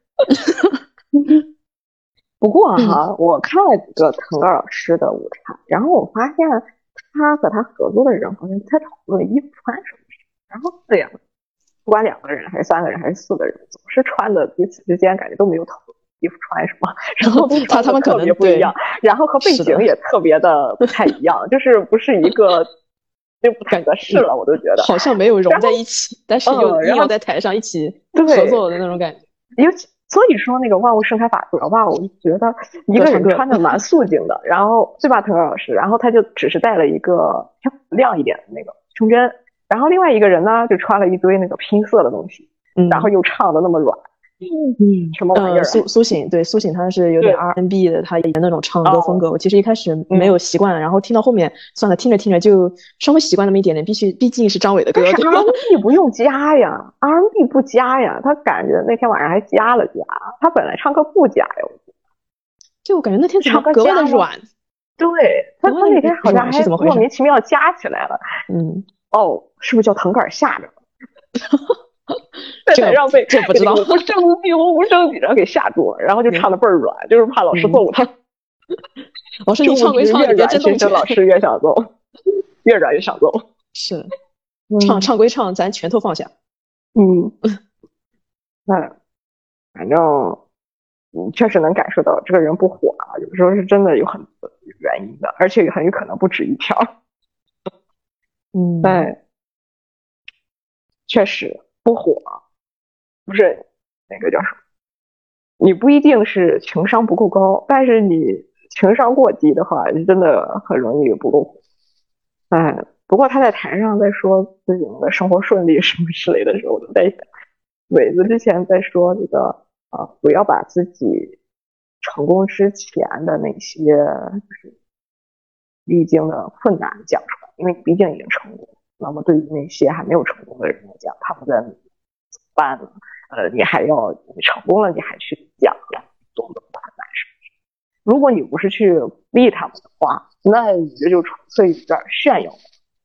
不过哈，我看了几个腾格尔老师的午餐，然后我发现他和他合作的人好像不太讨论衣服穿什么，然后这样，不管两个人还是三个人还是四个人，总是穿的彼此之间感觉都没有讨论。衣服穿什么，然后 他他们特别不一样，然后和背景也特别的不太一样，就是不是一个就不太合适了，我都觉得好像没有融在一起，但是又又要在台上一起合作的那种感觉。尤其所以说那个万物盛开法则吧，我就觉得一个人穿的蛮素净的，然后对吧，腾格老师，然后他就只是带了一个亮一点的那个胸针，然后另外一个人呢就穿了一堆那个拼色的东西，然后又唱的那么软。嗯，什么玩意儿？苏苏醒，对苏醒，他是有点 R N B 的，他以前那种唱歌风格。我其实一开始没有习惯，然后听到后面，算了，听着听着就稍微习惯那么一点点。必须，毕竟是张伟的歌。R N B 不用加呀，R N B 不加呀，他感觉那天晚上还加了加，他本来唱歌不加呀。就我感觉那天唱歌格外的软。对他，他那天好像还莫名其妙加起来了。嗯，哦，是不是叫腾格尔吓着了？在台上被这不知道不正气呼不正气，然后给吓住了，然后就唱的倍儿软，就是怕老师揍他。老师你唱归唱，越软其实老师越想揍，越软越想揍。是，唱唱归唱，咱拳头放下。嗯，那反正嗯，确实能感受到这个人不火啊，有时候是真的有很多原因的，而且很有可能不止一条。嗯，但。确实不火，不是那个叫什么？你不一定是情商不够高，但是你情商过低的话，你真的很容易不够。不过他在台上在说自己的生活顺利什么之类的时候，我都在想，伟子之前在说这个啊，不要把自己成功之前的那些就是历经的困难讲出来，因为你毕竟已经成功。那么对于那些还没有成功的人来讲，他们在怎么办呢？呃，你还要你成功了，你还去讲多么困难什么？如果你不是去鼓励他们的话，那你这就纯粹有点炫耀。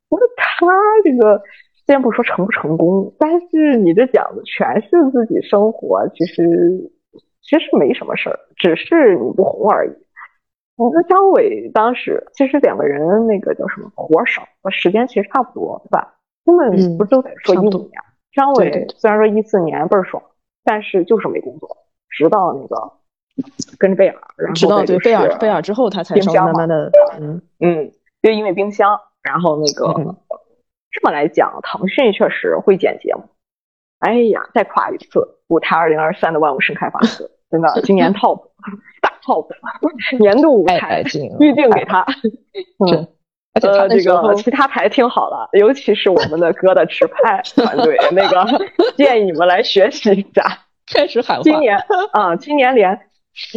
我说他这个，先不说成不成功，但是你这讲的全是自己生活，其实其实没什么事儿，只是你不红而已。我跟张伟当时其实两个人那个叫什么活少，时间其实差不多，对吧？他们不是都在说一五年？张伟虽然说一四年倍儿爽，但是就是没工作，直到那个跟着贝尔，然后直到对贝尔贝尔之后，他才稍微慢慢的嗯嗯，就因为冰箱，然后那个这么来讲，腾讯确实会剪节目。哎呀，再夸一次，舞台二零二三的万物盛开法则，真的，今年 top 大 top 年度舞台预定给他。嗯，而且这那时候个其他台听好了，尤其是我们的歌的直拍 团队，那个 建议你们来学习一下。确实喊话，今年啊、今年连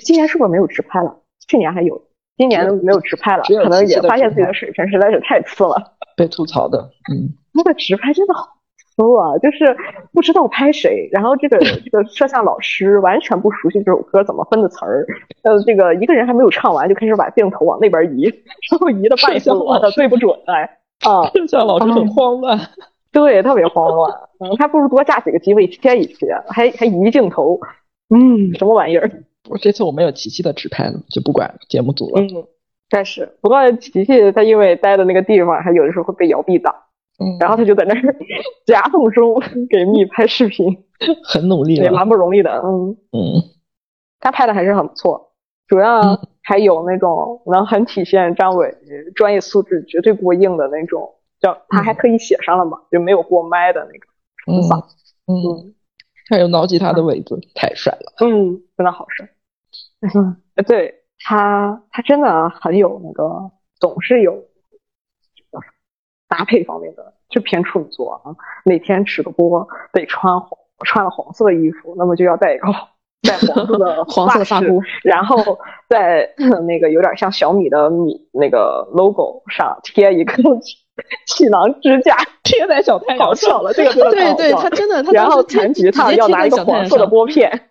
今年是不是没有直拍了？去年还有，今年没有直拍了，可能也发现自己的水平实在是太次了。被吐槽的，嗯，那个直拍真的好粗啊，就是不知道拍谁，然后这个 这个摄像老师完全不熟悉这首歌怎么分的词儿，呃，这个一个人还没有唱完就开始把镜头往那边移，然后移的半死我的对不准哎 啊，摄像老师很慌乱，对，特别慌乱，嗯，还不如多架几个机位切一切，还还移镜头，嗯，什么玩意儿？我这次我没有琪琪的直拍呢，就不管节目组了，嗯，但是不过琪琪他因为待的那个地方，还有的时候会被摇臂挡，嗯，然后他就在那儿 夹缝中给蜜拍视频，很努力也，蛮不容易的，嗯，嗯，他拍的还是很不错，主要还有那种能很体现张伟专业素质绝对过硬的那种，叫他还特意写上了嘛，就没有过麦的那个嗯，嗯，还有挠吉他的尾子，太帅了，嗯，真的好帅。嗯，对他，他真的很有那个，总是有搭配方面的，就偏处女座啊。每天直播得穿红穿了黄色的衣服，那么就要戴一个戴黄色的 黄色的发箍，然后在 那个有点像小米的米那个 logo 上贴一个 气囊支架，贴在小太阳笑了，这个真的对对，太好笑了他真的，他然后当时贴弹吉他要拿一个黄色的，拨片，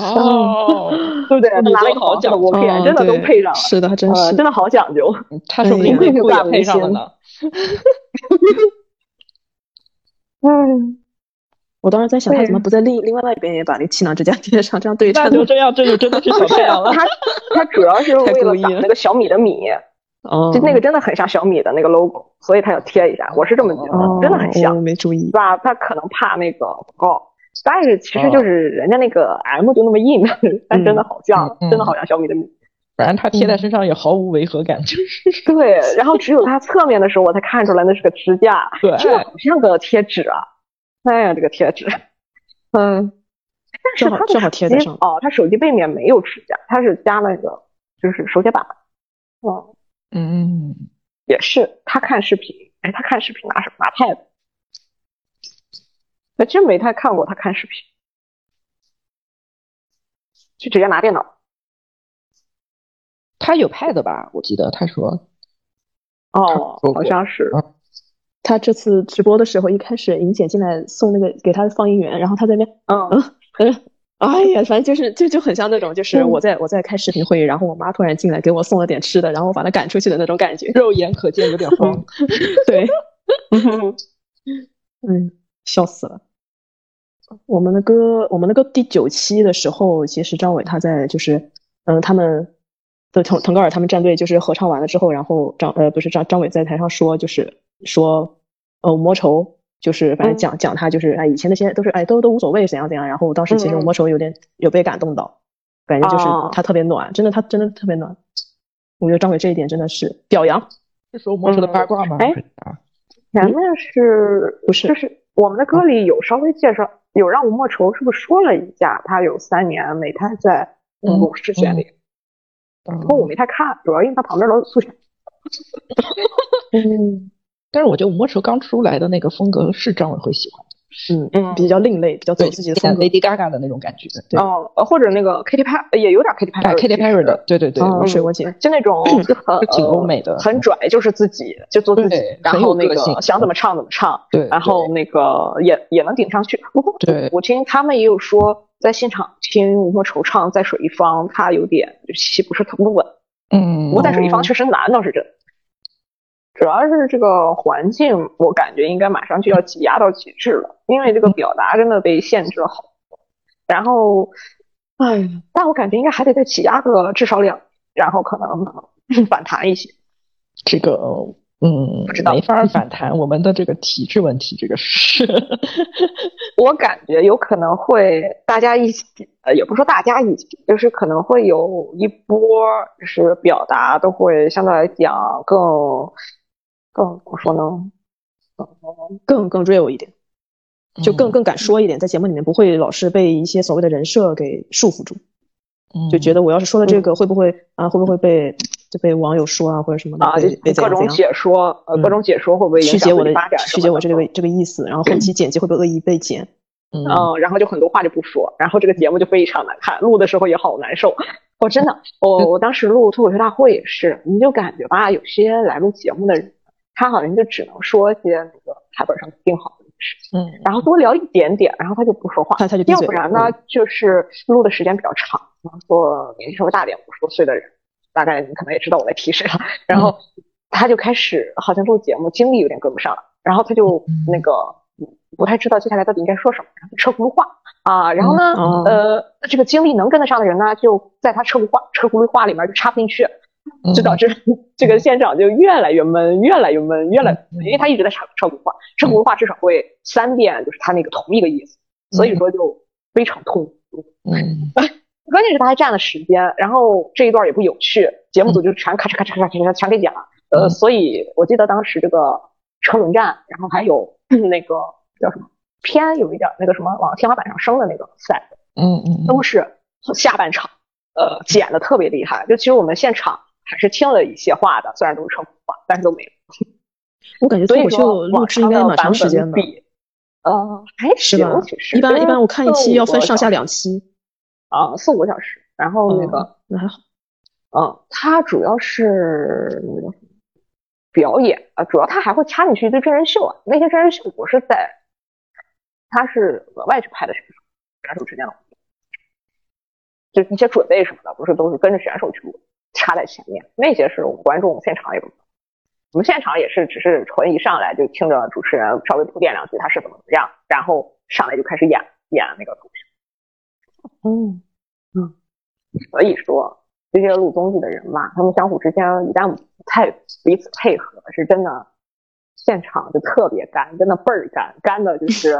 哦，对不对？他处女拿了一座好讲究拨片，哦真的都配上了。是的，还真呃，是真的好讲究。他说不定哎呀内裤也配上了呢，嗯，我当时在想，他怎么不在另另外一边也把那气囊支架贴上，这样对称那就这样，这就真的是小太阳了，他他主要是为了挡那个小米的米，哦，就那个真的很像小米的那个 logo，所以他要贴一下。我是这么觉哦得，真的很像我，没注意是。吧？他可能怕那个广告，但是其实就是人家那个 M 就那么硬，但真的好像，嗯真的好像小米的米。反正它贴在身上也毫无违和感，就是对，然后只有它侧面的时候，我才看出来那是个支架，对真的好像个贴纸啊！哎呀，这个贴纸，嗯，但是它的手贴在上机哦，它手机背面没有支架，它是加那个就是手写板，哦，嗯，也是他看视频，哎，他看视频拿什么？拿 pad，还真没太看过他看视频，就直接拿电脑。他有 pad 吧？我记得他说，哦，好像是，他这次直播的时候，一开始莹姐进来送那个给他放音源，然后他在那边，嗯嗯，哎呀，反正就是就就很像那种，就是我在我在开视频会议，然后我妈突然进来给我送了点吃的，然后我把她赶出去的那种感觉。肉眼可见有点慌，对，嗯，笑死了。我们的歌，我们的歌第九期的时候，其实张伟他在就是，嗯，他们的腾腾格尔他们战队就是合唱完了之后，然后张呃不是张张伟在台上说，就是说，呃，魔愁就是反正讲讲他就是哎以前那些都是哎都都无所谓怎样怎样，然后当时其实嗯嗯魔愁有点有被感动到，感觉就是哦他特别暖，真的他真的特别暖，我觉得张伟这一点真的是表扬。这时候魔愁的八卦吗？哎前面是不是就是我们的歌里有稍微介绍，有让吴莫愁是不是说了一下，他有三年没太在公共视线里，不过我没太看，主要因为他旁边老有素材。嗯，但是我觉得吴莫愁刚出来的那个风格是张伟会喜欢的，嗯嗯比较另类，比较走，自己的风格。Lady Gaga 的那种感觉，对，哦，呃或者那个 Katy Perry 也有点 Katy 哎 Perry，Katy Perry 的，对对对，哦我水果姐，就那种很是挺欧美的很拽，就是自己就做自己，然后那个想怎么唱怎么唱，对然后那个也也能顶上去。不过对我听他们也有说，在现场听吴莫愁唱《在水一方》，他有点就气不是特别稳。嗯不过在水一方确实难，倒是真的。主要是这个环境，我感觉应该马上就要挤压到极致了，因为这个表达真的被限制了好多。然后，哎，但我感觉应该还得再挤压个至少两，然后可能反弹一些。这个嗯，不知道没法反弹我们的这个体制问题，这个是我感觉有可能会大家一起，呃，也不说大家一起，就是可能会有一波，就是表达都会相对来讲更更怎么说呢？更更 real 一点，就更嗯更敢说一点，在节目里面不会老是被一些所谓的人设给束缚住。就觉得我要是说了这个，会不会啊，会不会被就被网友说啊，或者什么的，啊，就各种解说，呃，各嗯种解说会不会曲解我的发展曲解我这个这个意思，然后后期剪辑会不会恶意被剪？嗯嗯，然后就很多话就不说，然后这个节目就非常难看，录的时候也好难受。我 真的，我我当时录脱口秀大会也是，你就感觉吧，有些来录节目的人，他好像就只能说一些那个台本上定好的事情，嗯，然后多聊一点点，然后他就不说话，他他就要不然呢，嗯。就是录的时间比较长，然后说年纪稍微大点五十多岁的人，大概你可能也知道我在提谁了，然后他就开始好像录节目精力有点跟不上了，然后他就那个嗯不太知道接下来到底应该说什么，然后车轱辘话。啊，然后呢，呃，这个精力能跟得上的人呢，就在他车轱话车轱辘话里面就插不进去，嗯就导致 这个现场就越来越闷，越来越闷，越来，因为他一直在唱唱古话，唱古话至少会三遍就是他那个同一个意思，所以说就非常痛苦。嗯，关键是他还占了时间，然后这一段也不有趣，节目组就全咔嚓咔嚓咔嚓咔嚓全给剪了。呃，所以我记得当时这个车轮战，然后还有 那个叫什么偏有一点那个什么往天花板上升的那个赛，嗯嗯都是下半场呃剪的特别厉害。就其实我们现场还是听了一些话的，虽然都是车轱话，但是都没有。我感觉脱口秀录制应该蛮长时间的，比呃还行其实一般一般我看一期要分上下两期，啊，四五个小时。然后那个，哦那还好。嗯，他主要是那个什么表演啊，主要他还会插进去一堆真人秀啊。那些真人秀我是在，他是额外去拍的选手，选手之间的就一些准备什么的，不是都是跟着选手去录，插在前面。那些是我们观众现场也不，我们现场也是只是纯一上来就听着主持人稍微铺垫两句他是怎么怎么样，然后上来就开始演演那个东西。嗯嗯，所以说这些录综艺的人嘛，他们相互之间一旦不太彼此配合，是真的现场就特别干，真的倍儿干，干的就是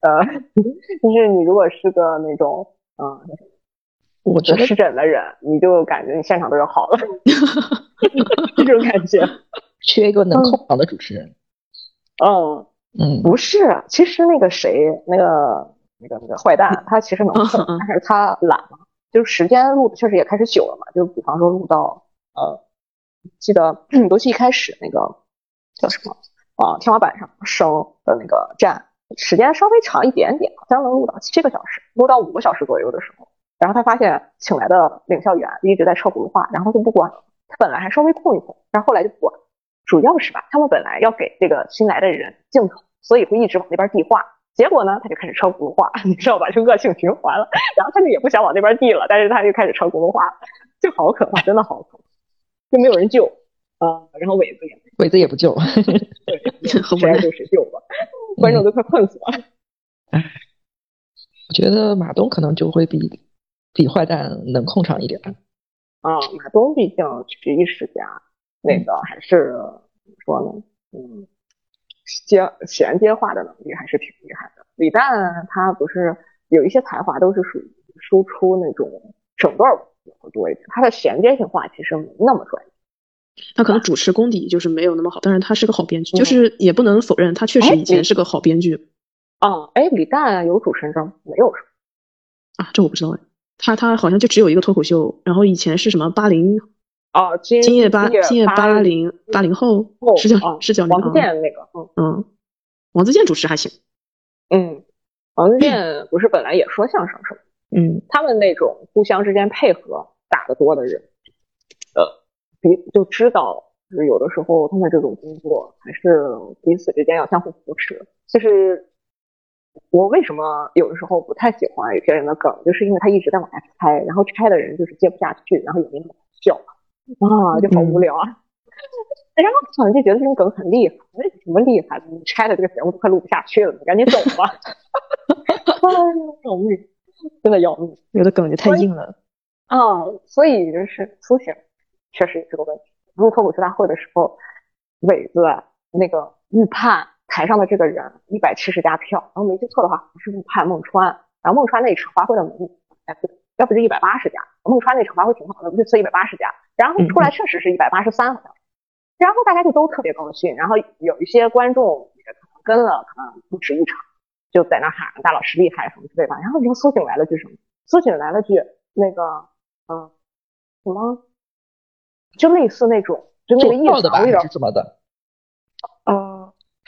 呃，就是你如果是个那种嗯。我觉得湿疹的人，你就感觉你现场都要好了，这种感觉。缺一个能控场的主持人。嗯，嗯，不是，其实那个谁，那个那个那个坏蛋，他其实能控，但是他懒嘛，就是时间录的确实也开始久了嘛，就比方说录到呃，记得 尤其一开始那个叫什么啊，天花板上升的那个站，时间稍微长一点点，好像能录到七个小时，录到五个小时左右的时候，然后他发现请来的领笑员一直在车轱辘话，然后就不管了。他本来还稍微控一控，然后后来就不管。主要是吧，他们本来要给这个新来的人镜头，所以会一直往那边递话。结果呢，他就开始车轱辘话，你知道吧？就恶性循环了。然后他就也不想往那边递了，但是他就开始车轱辘话，就好可怕，真的好可怕，就没有人救啊、呃然后伟子也伟子也不救，对，谁爱救谁救吧，观众都快困死了。我觉得马东可能就会比比坏蛋能控场一点。啊，马东毕竟是一世家，那个还是怎么说呢？嗯，接衔接化的能力还是挺厉害的。李诞他不是有一些才华都是属于输出那种整段会多一点，他的衔接性话其实没那么专业。他可能主持功底就是没有那么好，但是他是个好编剧，嗯就是也不能否认他确实哎以前是个好编剧啊，哎，李诞有主持人证没有？啊，这我不知道哎。他他好像就只有一个脱口秀，然后以前是什么八零哦，今今夜八今夜八八零八零后后是叫啊是叫王自啊健那个，嗯嗯，王自健主持还行，嗯，王自健不是本来也说相声什么？嗯，他们那种互相之间配合打得多的人，呃，彼就知道，就是有的时候他们这种工作还是彼此之间要相互扶持。就是我为什么有的时候不太喜欢有些人的梗，就是因为他一直在往下拆，然后拆的人就是接不下去，然后也没那么笑啊，就好无聊啊。然后好像就觉得这种梗很厉害，那什么厉害的？你拆的这个节目都快录不下去了，你赶紧走吧。要命，真的要命。有的梗就太硬了。啊，所以就是苏醒确实也是个问题。录脱口秀大会的时候，伟子那个预判台上的这个人一百七十家票，然后没记错的话，是误判孟川，然后孟川那一场发挥的没，哎不对，要不就一百八十家，孟川那场发挥挺好的，预测一百八十家，然后出来确实是一百八十三好像，然后大家就都特别高兴，然后有一些观众也可能跟了，可能不止一场，就在那喊大老师厉害什么之类的，然后你说苏醒来了句什么？苏醒来了句那个嗯，什么？就类似那种，就那个意思有点是怎么的？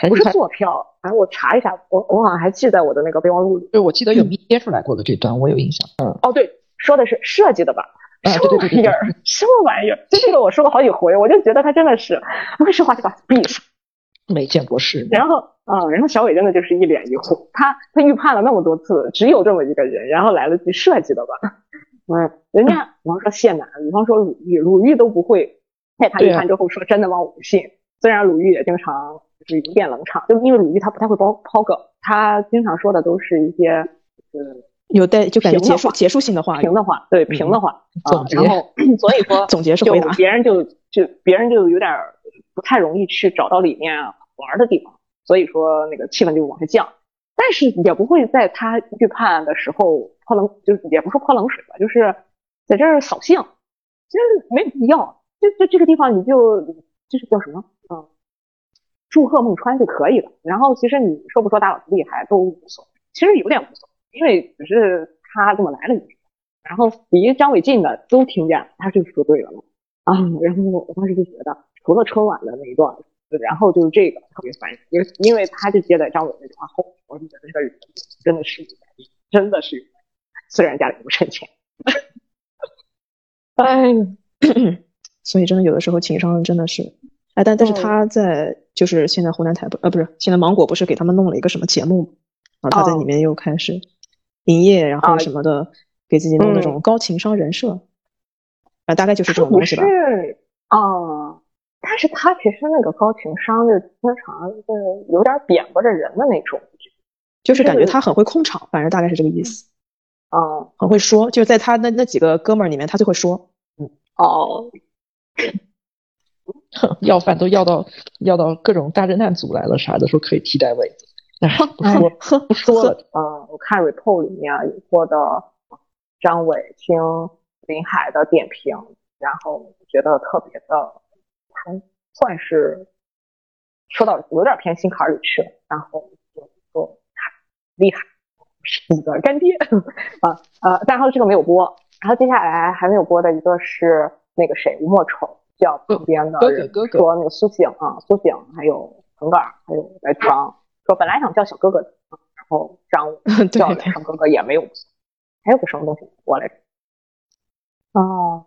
呃，不是坐票，哎，我查一下，我我好像还记在我的那个备忘录里。对，我记得有贴出来过的这段，我有印象。嗯，哦，对，说的是设计的吧？啊什么玩意儿？什么玩意儿？就这个我说过好几回，我就觉得他真的是不说话就把闭上。没见过世面。然后，嗯，然后小伟真的就是一脸疑惑，他他预判了那么多次，只有这么一个人，然后来了句设计的吧？嗯，人家 比方说谢楠，比方说鲁豫，鲁豫都不会在他预判之后说真的吗？我不信。虽然鲁豫也经常就是有点冷场，就因为鲁豫他不太会抛抛梗，他经常说的都是一些呃有带就感觉结束结束性的话平。的话，对平的话，啊然后 所以说总结是回答别人就就别人就有点儿不太容易去找到里面玩儿的地方，所以说那个气氛就往下降。但是也不会在他预判的时候泼冷，就是也不说泼冷水吧，就是在这儿扫兴，其实没有必要。就就这个地方你就就是叫什么，嗯，祝贺孟川就可以了。然后其实你说不说大老师厉害都无所谓，其实有点无所谓，因为只是他这么来了一句。然后离张伟近的都听见了，他就说对了嘛啊。然后我当时就觉得，除了春晚的那一段，然后就是这个特别烦人，因为因为他就接在张伟那句话后，我就觉得这个人真的是真的是虽然家里不趁钱，哎，所以真的有的时候情商真的是，哎，但但是他在就是现在湖南台不呃不是现在芒果不是给他们弄了一个什么节目嘛，然后他在哦。里面又开始营业，然后啊什么的，给自己弄那嗯。种高情商人设，啊，大概就是这种东西吧。啊，但是他其实那个高情商就经常是有点贬不着人的那种，就是感觉他很会控场，反正大概是这个意思，嗯。很会说，就是在他那那几个哥们儿里面，他最会说。嗯哦，要饭都要到要到各种大侦探组来了，啥的说可以替代位子。哎，不说不说了。呃，我看 report 里面有过的张伟听林海的点评，然后觉得特别的，还算是说到有点偏心坎儿里去了，然后就说厉害，是你的干爹啊呃，然后这个没有播，然后接下来还没有播的一个是那个谁吴莫愁叫旁边的哥哥人哥哥说那个苏醒啊，苏醒还有腾格尔还有白长说本来想叫小哥哥的，啊然后张伟 叫了对上哥哥也没有播，还有个什么东西我来着？哦，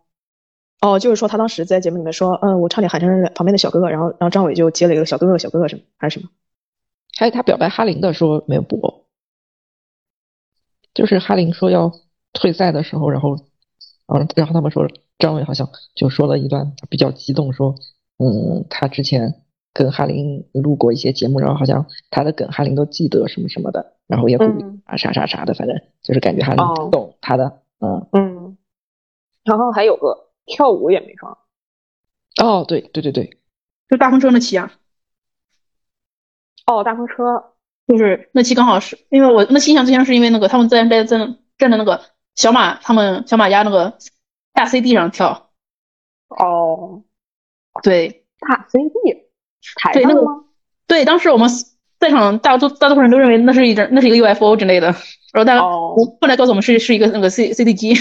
哦，就是说他当时在节目里面说，嗯，我差点喊成旁边的小哥哥，然后然后张伟就接了一个小哥哥小哥哥什么还是什么？还有他表白哈林的说没有播，就是哈林说要退赛的时候，然后，嗯，然后他们说张伟好像就说了一段比较激动，说，嗯，他之前跟哈林录过一些节目，然后好像他的梗哈林都记得什么什么的，然后也鼓励嗯。啊啥啥啥的，反正就是感觉哈林哦。懂他的，嗯，嗯，然后还有个跳舞也没上，哦，对对对对，就大风车那期啊，哦，大风车，就是那期刚好是因为我那期印象最深是因为那个他们在在在站在那个小马他们小马家那个大 CD 上跳，哦，对。大 CD 台对那个上吗？对，当时我们在场大多大多数人都认为那是一张那是一个 UFO 之类的，然后大家哦后来告诉我们是是一个那个 C CD 机，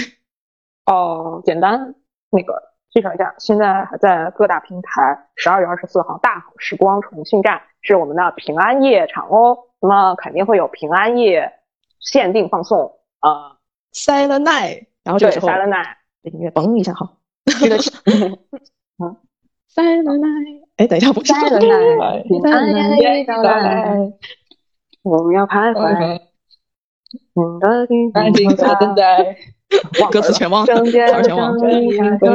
哦，简单那个介绍一下，现在还在各大平台，十二月二十四号大好时光重庆站是我们的平安夜场哦，那么肯定会有平安夜限定放送，呃，Silent Night，然后这对个时候，Silent Night，这音乐嘣一下好 这个，Silent Night，哎，等一下，不是 Silent Night，平安夜到来，我们要徘徊，你的地安静的等待，歌词全忘了，圣洁的词儿全忘我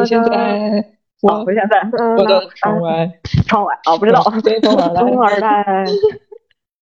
现在哦，回现在，我的窗外，窗外啊，不知道，随风而来风儿来，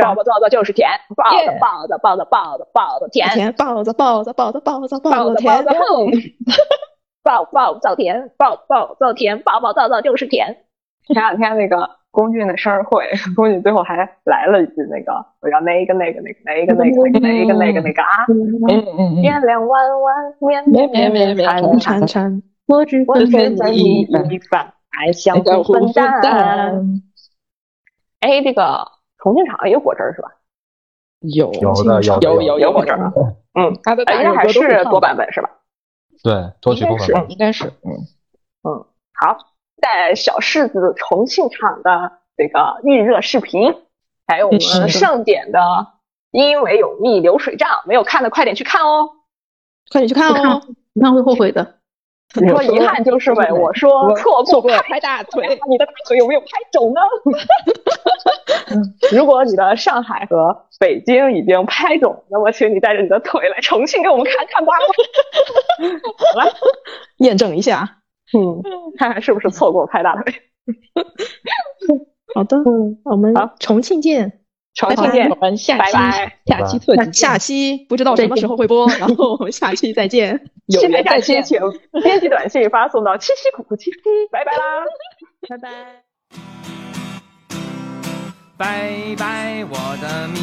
抱抱抱抱就是甜，抱着抱着抱着抱着抱着甜，甜，抱着抱着抱着抱着抱抱着着甜抱。着哼。爆爆造甜，爆爆造甜，爆爆造造就是甜。前两天那个龚俊的生日会，龚俊最后还来了一句那个，我要那个那个那个那个那个那个那个那个啊，嗯嗯月亮弯弯，绵绵绵绵缠缠缠，我只问愿在你一半，爱相互分担。哎，这个重庆场也有果汁是吧？有有的有有有有果汁啊。嗯，他的应该还是多版本是吧？对，多曲风是版。应该是嗯嗯，好，在小柿子重庆场的这个预热视频，还有我们盛典的《因为有蜜流水账》，没有看的快点去看哦，快点去看哦，你看会后悔的。你说遗憾就是呗，我说错过拍大腿，你的大腿有没有拍肿呢？如果你的上海和北京已经拍肿，那么请你带着你的腿来重庆给我们看看吧。好了，验证一下，嗯，看看是不是错过拍大腿。好的，嗯我们重庆见，重庆见，我们下期拜拜。下期特辑，下期不知道什么时候会播，然后我们下期再见，有期待缘再见。下期请编辑短信发送到七七苦苦七七，拜拜啦，拜拜。拜拜，我的命，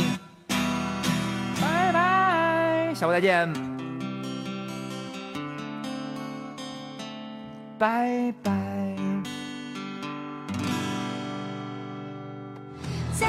拜拜，下回再见，拜拜。在